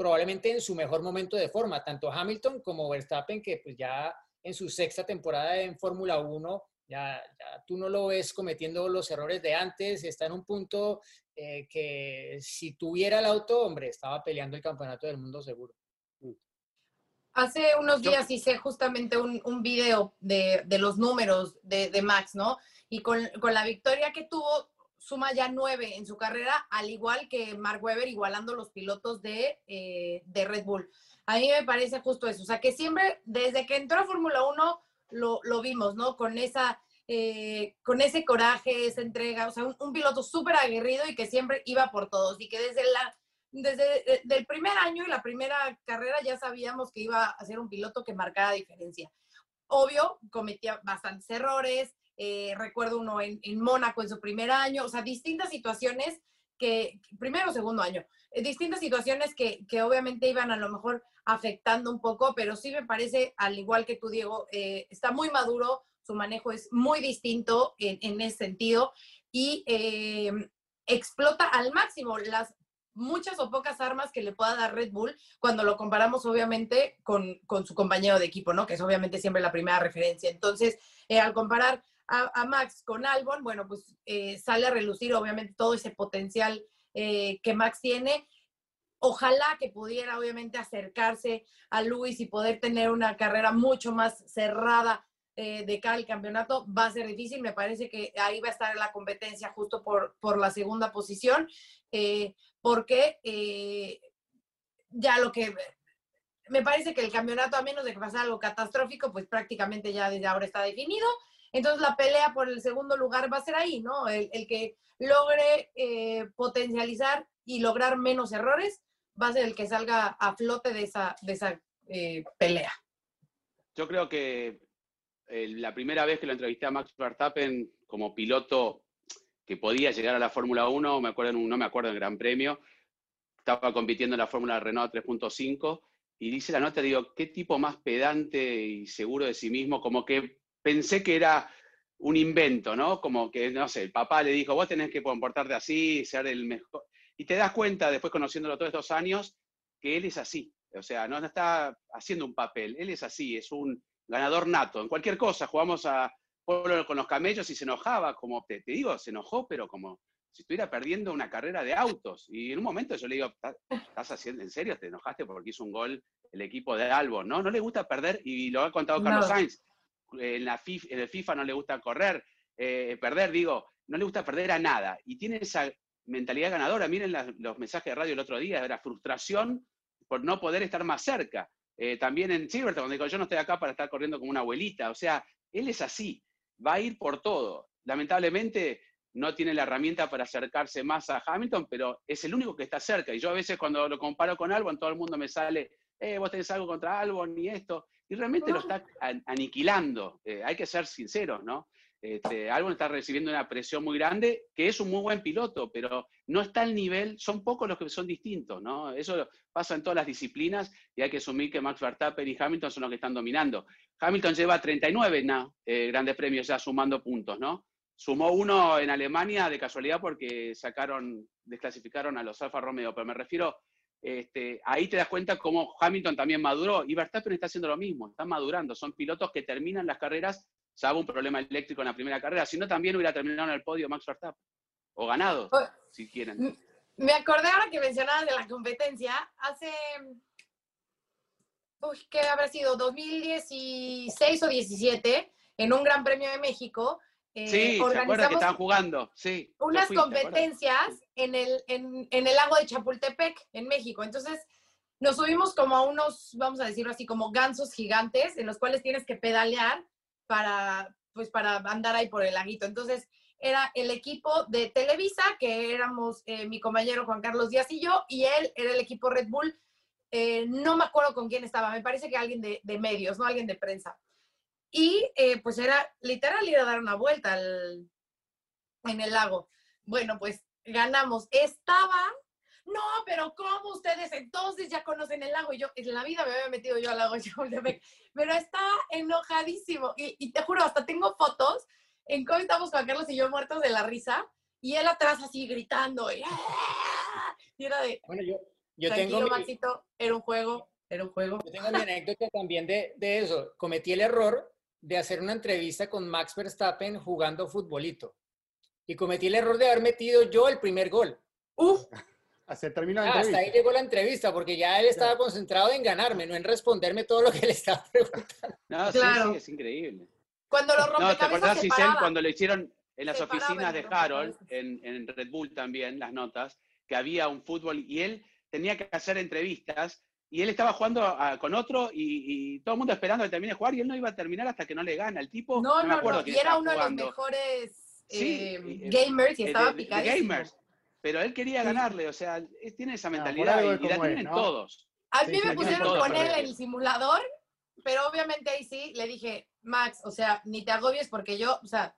probablemente en su mejor momento de forma, tanto Hamilton como Verstappen, que pues ya en su sexta temporada en Fórmula 1, ya, tú no lo ves cometiendo los errores de antes, está en un punto eh, que si tuviera el auto, hombre, estaba peleando el campeonato del mundo seguro. Hace unos días hice justamente un, un video de, de, los números de, de Max, ¿no? Y con, con, la victoria que tuvo, suma ya nueve en su carrera, al igual que Mark Webber, igualando los pilotos de, eh, de Red Bull. A mí me parece justo eso. O sea, que siempre, desde que entró a Fórmula 1, lo, lo, vimos, ¿no? Con, esa, eh, con ese coraje, esa entrega. O sea, un, piloto súper aguerrido y que siempre iba por todos. Y que desde, la, desde el primer año y la primera carrera ya sabíamos que iba a ser un piloto que marcara diferencia. Obvio, cometía bastantes errores, eh, recuerdo uno en, en, Mónaco en su primer año, o sea, distintas situaciones que, primero o segundo año, eh, distintas situaciones que, que, obviamente iban a lo mejor afectando un poco, pero sí me parece, al igual que tú, Diego, eh, está muy maduro, su manejo es muy distinto en, ese sentido y eh, explota al máximo las muchas o pocas armas que le pueda dar Red Bull cuando lo comparamos obviamente con, con su compañero de equipo, ¿no? Que es obviamente siempre la primera referencia. Entonces, al comparar a, Max con Albon, bueno, pues eh, sale a relucir obviamente todo ese potencial eh, que Max tiene. Ojalá que pudiera obviamente acercarse a Luis y poder tener una carrera mucho más cerrada eh, de cara al campeonato. Va a ser difícil, me parece que ahí va a estar la competencia justo por, por la segunda posición, porque ya lo que me parece que el campeonato, a menos de que pase algo catastrófico, pues prácticamente ya desde ahora está definido. Entonces la pelea por el segundo lugar va a ser ahí, ¿no? El, que logre eh, potencializar y lograr menos errores va a ser el que salga a flote de esa, de esa eh, pelea. Yo creo que eh, la primera vez que lo entrevisté a Max Verstappen como piloto que podía llegar a la Fórmula 1, me acuerdo un, no me acuerdo en Gran Premio, estaba compitiendo en la Fórmula Renault 3.5 y dice la nota, digo, qué tipo más pedante y seguro de sí mismo, como que pensé que era un invento, ¿no? Como que, no sé, el papá le dijo, vos tenés que comportarte así, ser el mejor. Y te das cuenta, después conociéndolo todos estos años, que él es así. O sea, no está haciendo un papel, él es así, es un ganador nato. En cualquier cosa, jugamos a pueblo con los camellos y se enojaba, como te, te, digo, se enojó, pero como si estuviera perdiendo una carrera de autos. Y en un momento yo le digo, ¿estás haciendo en serio? ¿Te enojaste porque hizo un gol el equipo de Albon? No, no le gusta perder y lo ha contado Carlos no. Sainz en, la FIFA, el FIFA no le gusta correr, eh, perder, digo, no le gusta perder a nada. Y tiene esa mentalidad ganadora. Miren los mensajes de radio el otro día, era frustración por no poder estar más cerca. Eh, también en Silverton, cuando digo, yo no estoy acá para estar corriendo como una abuelita. O sea, él es así, va a ir por todo. Lamentablemente no tiene la herramienta para acercarse más a Hamilton, pero es el único que está cerca. Y yo a veces cuando lo comparo con Albon, todo el mundo me sale, eh, vos tenés algo contra Albon y esto y realmente lo está aniquilando. Eh, hay que ser sinceros, ¿no? Este, Albon está recibiendo una presión muy grande, que es un muy buen piloto, pero no está al nivel, son pocos los que son distintos, ¿no? Eso pasa en todas las disciplinas y hay que asumir que Max Verstappen y Hamilton son los que están dominando. Hamilton lleva 39 ¿no? eh, grandes premios ya sumando puntos, ¿no? Sumó uno en Alemania de casualidad porque sacaron, desclasificaron a los Alfa Romeo, pero me refiero este, ahí te das cuenta cómo Hamilton también maduró y Verstappen está haciendo lo mismo, están madurando, son pilotos que terminan las carreras, salvo un problema eléctrico en la primera carrera, si no también hubiera terminado en el podio Max Verstappen, o ganado, Oh, si quieren. Me acordé ahora que mencionabas de la competencia, hace, uy, ¿qué habrá sido? 2016 o 17, en un Gran Premio de México, eh, Sí, ¿se que estaban jugando? Sí. unas competencias en el, en, en el lago de Chapultepec, en México. Entonces, nos subimos como a unos, vamos a decirlo así, como gansos gigantes, en los cuales tienes que pedalear para, pues, para andar ahí por el laguito. Entonces, era el equipo de Televisa, que éramos eh, mi compañero Juan Carlos Díaz y yo, y él era el equipo Red Bull. Eh, no me acuerdo con quién estaba, me parece que alguien de, de medios, no alguien de prensa. Y eh, pues era literal ir a dar una vuelta al- en el lago. Bueno, pues ganamos. Estaba, no, pero ¿cómo ustedes entonces ya conocen el lago? Y yo en la vida me había metido yo al lago Chapultepec, pero estaba enojadísimo. Y, y te juro, hasta tengo fotos en cómo estamos Juan Carlos y yo muertos de la risa, y él atrás así gritando. Y, ¡ah! y era de, Bueno, yo, yo tranquilo, tengo mi, Maxito, era un juego, era un juego. yo tengo mi anécdota también de, de eso. Cometí el error de hacer una entrevista con Max Verstappen jugando futbolito. Y cometí el error de haber metido yo el primer gol. Uf, Ah, Se terminó la Ah, hasta ahí llegó la entrevista, porque ya él estaba concentrado en ganarme, no en responderme todo lo que le estaba *laughs* preguntando. No, sí, Claro. sí, es increíble. cuando los No, ¿te rompecabezas acordás, se Giselle, cuando lo hicieron en las Se oficinas de Harold, rompecabezas. en, en Red Bull también, las notas, que había un fútbol y él tenía que hacer entrevistas y él estaba jugando a- con otro y, y todo el mundo esperando que termine de jugar y él no iba a terminar hasta que no le gana. El tipo, No, no, acuerdo no. quién Y era uno de los mejores Sí, eh, y- gamers y eh, estaba picadísimo. gamers. Pero él quería Sí. ganarle, o sea, él tiene esa mentalidad y, y la tienen ¿no? A todos. mí Sí, me pusieron todos con él en el simulador, pero obviamente ahí sí le dije, Max, o sea, ni te agobies porque yo, o sea,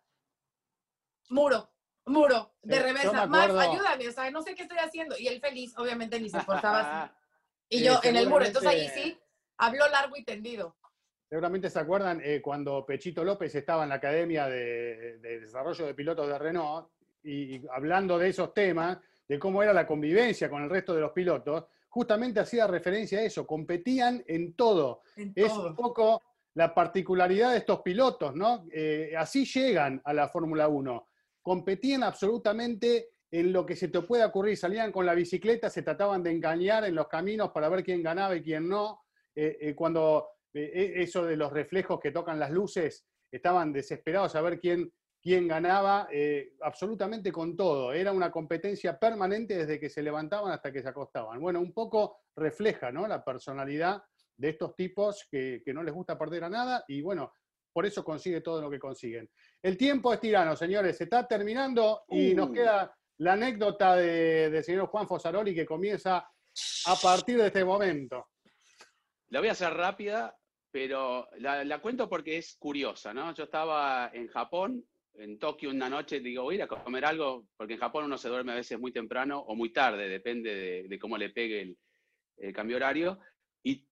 muro, muro, de Sí, reversa. Max, ayúdame, o sea, no sé qué estoy haciendo. Y él feliz, obviamente ni se esforzaba así. *laughs* Y Sí, yo en el muro. Entonces ahí sí, habló largo y tendido. Seguramente se acuerdan eh, cuando Pechito López estaba en la Academia de, de Desarrollo de Pilotos de Renault y, y hablando de esos temas, de cómo era la convivencia con el resto de los pilotos, justamente hacía referencia a eso, competían en todo. En Es todo. un poco la particularidad de estos pilotos, ¿no? Eh, así llegan a la Fórmula 1. Competían absolutamente en lo que se te pueda ocurrir. Salían con la bicicleta, se trataban de engañar en los caminos para ver quién ganaba y quién no. Eh, eh, cuando eso de los reflejos que tocan las luces, estaban desesperados a ver quién, quién ganaba, eh, absolutamente con todo. Era una competencia permanente desde que se levantaban hasta que se acostaban. Bueno, un poco refleja ¿no? la personalidad de estos tipos que, que no les gusta perder a nada y bueno, por eso consigue todo lo que consiguen. El tiempo es tirano, señores, se está terminando y nos Uh. queda la anécdota de- del señor Juan Fosaroli que comienza a partir de este momento. La voy a hacer rápida, pero la, cuento porque es curiosa, ¿no? Yo estaba en Japón, en Tokio una noche, digo, voy a ir a comer algo, porque en Japón uno se duerme a veces muy temprano o muy tarde, depende de, cómo le pegue el, el cambio horario. Y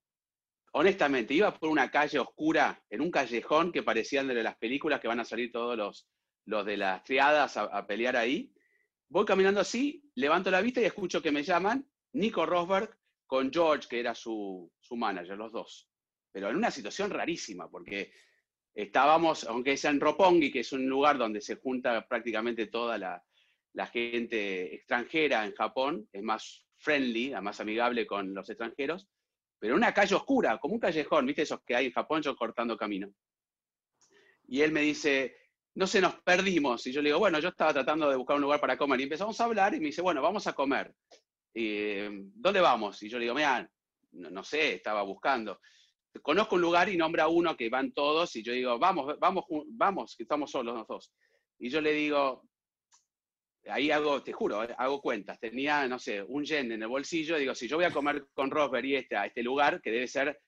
honestamente, iba por una calle oscura, en un callejón que parecían de las películas que van a salir todos los, los de las triadas a, a pelear ahí. Voy caminando así, levanto la vista y escucho que me llaman Nico Rosberg con George, que era su, su manager, los dos. Pero en una situación rarísima, porque estábamos, aunque sea en Roppongi, que es un lugar donde se junta prácticamente toda la, la gente extranjera en Japón, es más friendly, más amigable con los extranjeros, pero en una calle oscura, como un callejón, ¿viste esos que hay en Japón, yo cortando camino? Y él me dice, no se nos perdimos. Y yo le digo, bueno, yo estaba tratando de buscar un lugar para comer. Y empezamos a hablar y me dice, bueno, vamos a comer. Eh, ¿Dónde vamos? Y yo le digo, mira, no, no, sé, estaba buscando. Conozco un lugar y nombra uno que van todos y yo digo, vamos, vamos, vamos, que estamos solos los dos. Y yo le digo, ahí hago, te juro, eh, hago cuentas. Tenía, no sé, un yen en el bolsillo. Digo, si yo voy a comer con Rosberg y este, a este lugar, que debe ser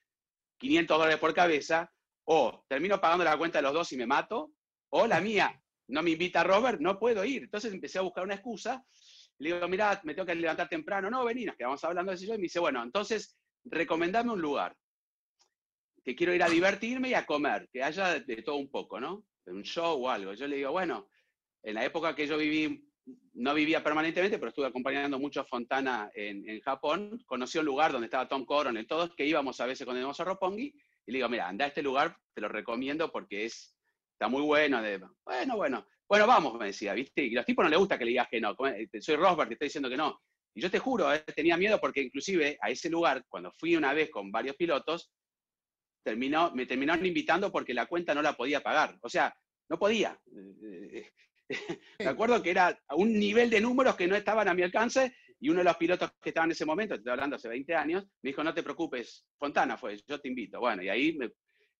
500 dólares por cabeza, o termino pagando la cuenta de los dos y me mato, o la mía, no me invita Robert, no puedo ir. Entonces empecé a buscar una excusa. Le digo, mira, me tengo que levantar temprano. No, vení, nos quedamos hablando de eso. Y me dice, bueno, entonces, recomendame un lugar. Que quiero ir a divertirme y a comer, que haya de todo un poco, ¿no? Un show o algo. Yo le digo, bueno, en la época que yo viví no vivía permanentemente, pero estuve acompañando mucho a Fontana en, en Japón. Conocí un lugar donde estaba Tom Coronel, todos que íbamos a veces cuando íbamos a Roppongi, y le digo, mira, anda a este lugar, te lo recomiendo porque es, está muy bueno. De, bueno, bueno, bueno, vamos, me decía, ¿viste? Y a los tipos no les gusta que le digas que no. Soy Rosberg, te estoy diciendo que no. Y yo te juro, eh, tenía miedo porque inclusive a ese lugar, cuando fui una vez con varios pilotos, terminó, me terminaron invitando porque la cuenta no la podía pagar. O sea, no podía. *laughs* Me acuerdo que era un nivel de números que no estaban a mi alcance y uno de los pilotos que estaban en ese momento, estoy hablando hace 20 años, me dijo, no te preocupes, Fontana fue, yo te invito. Bueno, y ahí,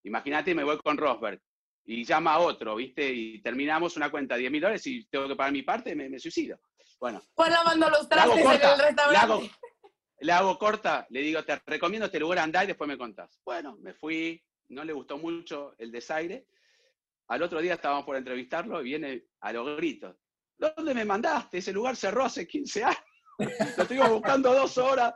imagínate, me voy con Rosberg y llama a otro, ¿viste? Y terminamos una cuenta de 10 mil dólares y tengo que pagar mi parte, me, me suicido. Bueno. Pues lavando los trastes en el restaurante. Le hago, corta, le digo, te recomiendo este lugar, andar y después me contás. Bueno, me fui, no le gustó mucho el desaire. Al otro día estábamos por entrevistarlo y viene a los gritos. ¿Dónde me mandaste? Ese lugar cerró hace 15 años. *laughs* Lo estuvimos buscando dos horas.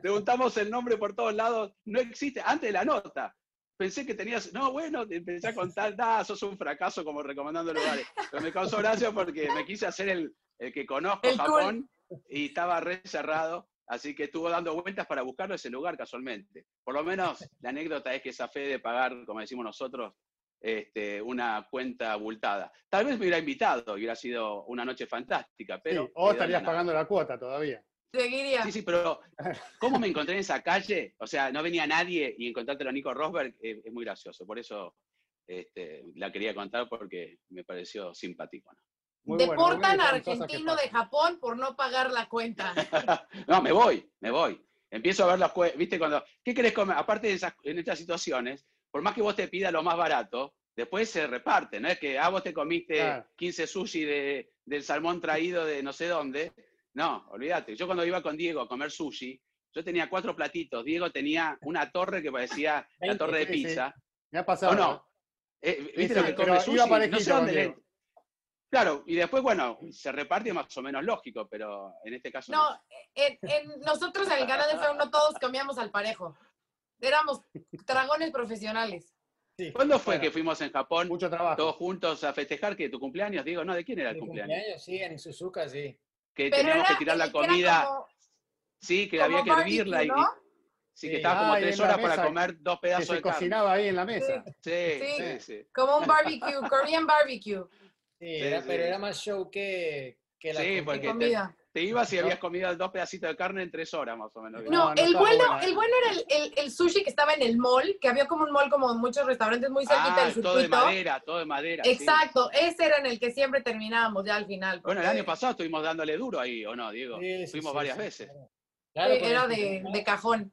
Preguntamos el nombre por todos lados. No existe. Antes de la nota. Pensé que tenías. No, bueno, empecé a contar. Ah, sos un fracaso como recomendando lugares. Pero me causó gracia porque me quise hacer el, el que conozco Japón y estaba re cerrado. Así que estuvo dando vueltas para buscarlo ese lugar casualmente. Por lo menos *laughs* la anécdota es que esa fe de pagar, como decimos nosotros, este, una cuenta abultada. Tal vez me hubiera invitado, hubiera sido una noche fantástica, pero... Sí, o estarías pagando la cuota todavía. Seguiría. Sí, sí, pero *laughs* ¿cómo me encontré en esa calle? O sea, no venía nadie y encontrártelo a Nico Rosberg es, muy gracioso. Por eso este, la quería contar porque me pareció simpático. Deportan a argentino de Japón por no pagar la cuenta. *laughs* no, me voy, me voy. Empiezo a ver las cuentas. ¿Viste? Cuando, ¿Qué querés comer? Aparte de esas, en estas situaciones, por más que vos te pidas lo más barato, después se reparte, no es que, ah, vos te comiste 15 sushi de, del salmón traído de no sé dónde. No, olvídate. Yo cuando iba con Diego a comer sushi, yo tenía cuatro platitos. Diego tenía una torre que parecía la torre de pizza. Me ha pasado. ¿O no? Eh, ¿Viste lo que come sushi? No sé dónde Claro, y después, bueno, se reparte más o menos lógico, pero en este caso. No, En, nosotros en el canal de Feo no todos comíamos al parejo. Éramos dragones profesionales. ¿Cuándo fue que fuimos en Japón Mucho trabajo. todos juntos a festejar que tu cumpleaños? Digo, no, ¿de quién era el cumpleaños? cumpleaños? Sí, en Suzuka, sí. Que teníamos que tirar la comida. sí, que había que hervirla y, Sí, que estaba como tres horas para comer dos pedazos que se cocinaba ahí en la mesa. Sí, sí, sí. Como un barbecue, Korean barbecue. Sí, era, pero era más show que, que la sí, porque comida. Te, ibas y habías comido dos pedacitos de carne en tres horas más o menos. No, el, bueno, el bueno era el, el, sushi que estaba en el mall, que había como un mall como muchos restaurantes muy cerquita ah, del circuito. todo de madera, todo de madera. Exacto, ese era en el que siempre terminábamos ya al final. Bueno, el año pasado estuvimos dándole duro ahí, ¿o no, Diego? Fuimos varias veces. Claro, era de, de cajón.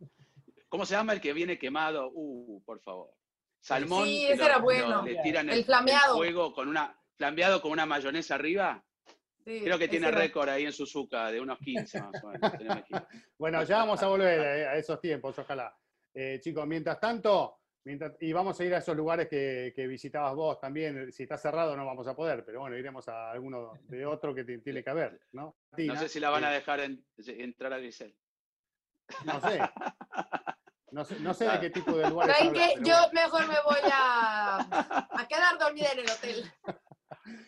¿Cómo se llama el que viene quemado? Uh, por favor. Salmón. Sí, ese era bueno. le tiran el, el flameado. fuego con una flambeado con una mayonesa arriba. Creo que tiene récord ahí en Suzuka de unos 15 más o menos. *laughs* bueno, ya vamos a volver eh, a esos tiempos, ojalá. Eh, chicos, mientras tanto, y vamos a ir a esos lugares que, visitabas vos también. Si está cerrado no vamos a poder, pero bueno, iremos a alguno de otro que tiene que haber, ¿no? no sé si la van a dejar entrar a Grisel. No sé. No sé, de qué tipo de *laughs* lugares. ¿Saben qué? Yo mejor me voy a, a quedar dormida en el hotel. *laughs*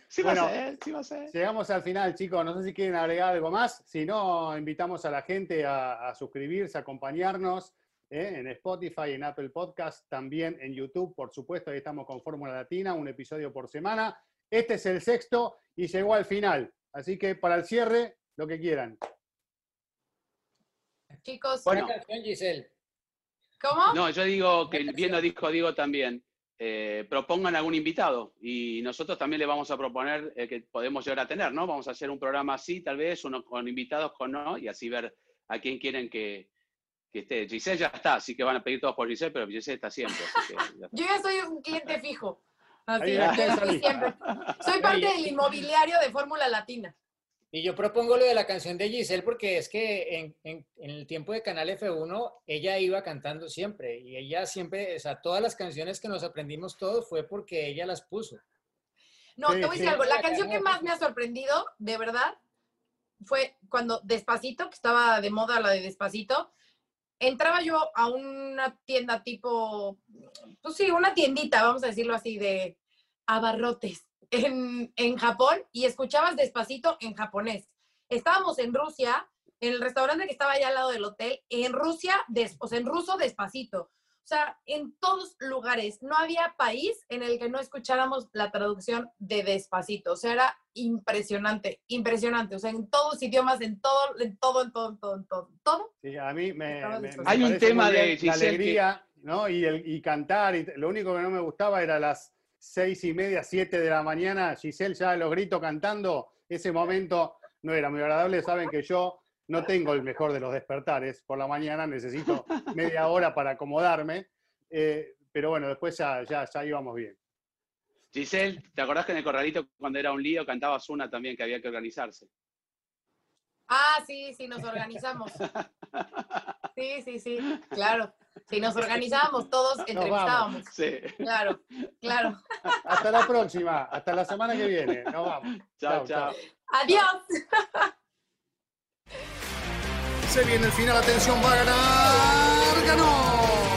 Sí bueno, va a ser, sí va a ser. Llegamos al final, chicos. No sé si quieren agregar algo más. Si no, invitamos a la gente a, suscribirse, a acompañarnos ¿eh? en Spotify, en Apple Podcast, también en YouTube, por supuesto. Ahí estamos con Fórmula Latina, un episodio por semana. Este es el sexto y llegó al final. Así que para el cierre, lo que quieran. Chicos, bueno. Giselle. ¿Cómo? No, yo digo que bien lo dijo Diego también. Eh, propongan algún invitado y nosotros también le vamos a proponer el que podemos llegar a tener, ¿no? Vamos a hacer un programa así, tal vez, uno con invitados, con no, y así ver a quién quieren que, que esté. Giselle ya está, así que van a pedir todos por Giselle, pero Giselle está siempre. Yo ya soy un cliente fijo. Así, siempre. Soy parte del inmobiliario de Fórmula Latina. Y yo propongo lo de la canción de Giselle porque es que en, en, el tiempo de Canal F1 ella iba cantando siempre y ella siempre, o sea, todas las canciones que nos aprendimos todos fue porque ella las puso. No, te voy a decir algo, la canción que más me ha sorprendido, de verdad, fue cuando Despacito, que estaba de moda la de Despacito, entraba yo a una tienda tipo, pues sí, una tiendita, vamos a decirlo así, de abarrotes en, en Japón y escuchabas despacito en japonés. Estábamos en Rusia, en el restaurante que estaba allá al lado del hotel, en Rusia, des- o sea, en ruso despacito. O sea, en todos lugares, no había país en el que no escucháramos la traducción de despacito. O sea, era impresionante, impresionante. O sea, en todos idiomas, en todo, en todo, en todo, en todo, en todo, todo. Sí, a mí me, me- Hay un tema de la Giselle que- alegría, ¿no? Y, el, y cantar. Y lo único que no me gustaba era las seis y media, siete de la mañana, Giselle ya los gritos cantando. Ese momento no era muy agradable. Saben que yo no tengo el mejor de los despertares por la mañana, necesito *laughs* media hora para acomodarme. eh, pero bueno, después ya, ya, ya íbamos bien. Giselle, ¿te acordás que en el corralito cuando era un lío cantabas una también que había que organizarse? Ah, sí, sí, nos organizamos. *laughs* Sí, sí, sí, claro. Si nos *laughs* organizábamos todos, entrevistábamos. Sí. Claro, claro. *laughs* Hasta la próxima, hasta la semana que viene. Nos vamos. Chao, chao. Adiós. Se viene el final, atención, va a ganar. ¡Ganó!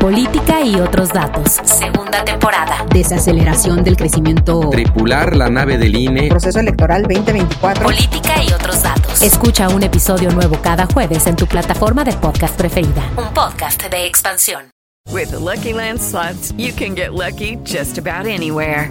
Política y otros datos. Segunda temporada. Desaceleración del crecimiento. Tripular la nave del INE. Proceso electoral 2024. Política y otros datos. Escucha un episodio nuevo cada jueves en tu plataforma de podcast preferida. Un podcast de expansión. With the Lucky Land slots, you can get lucky just about anywhere.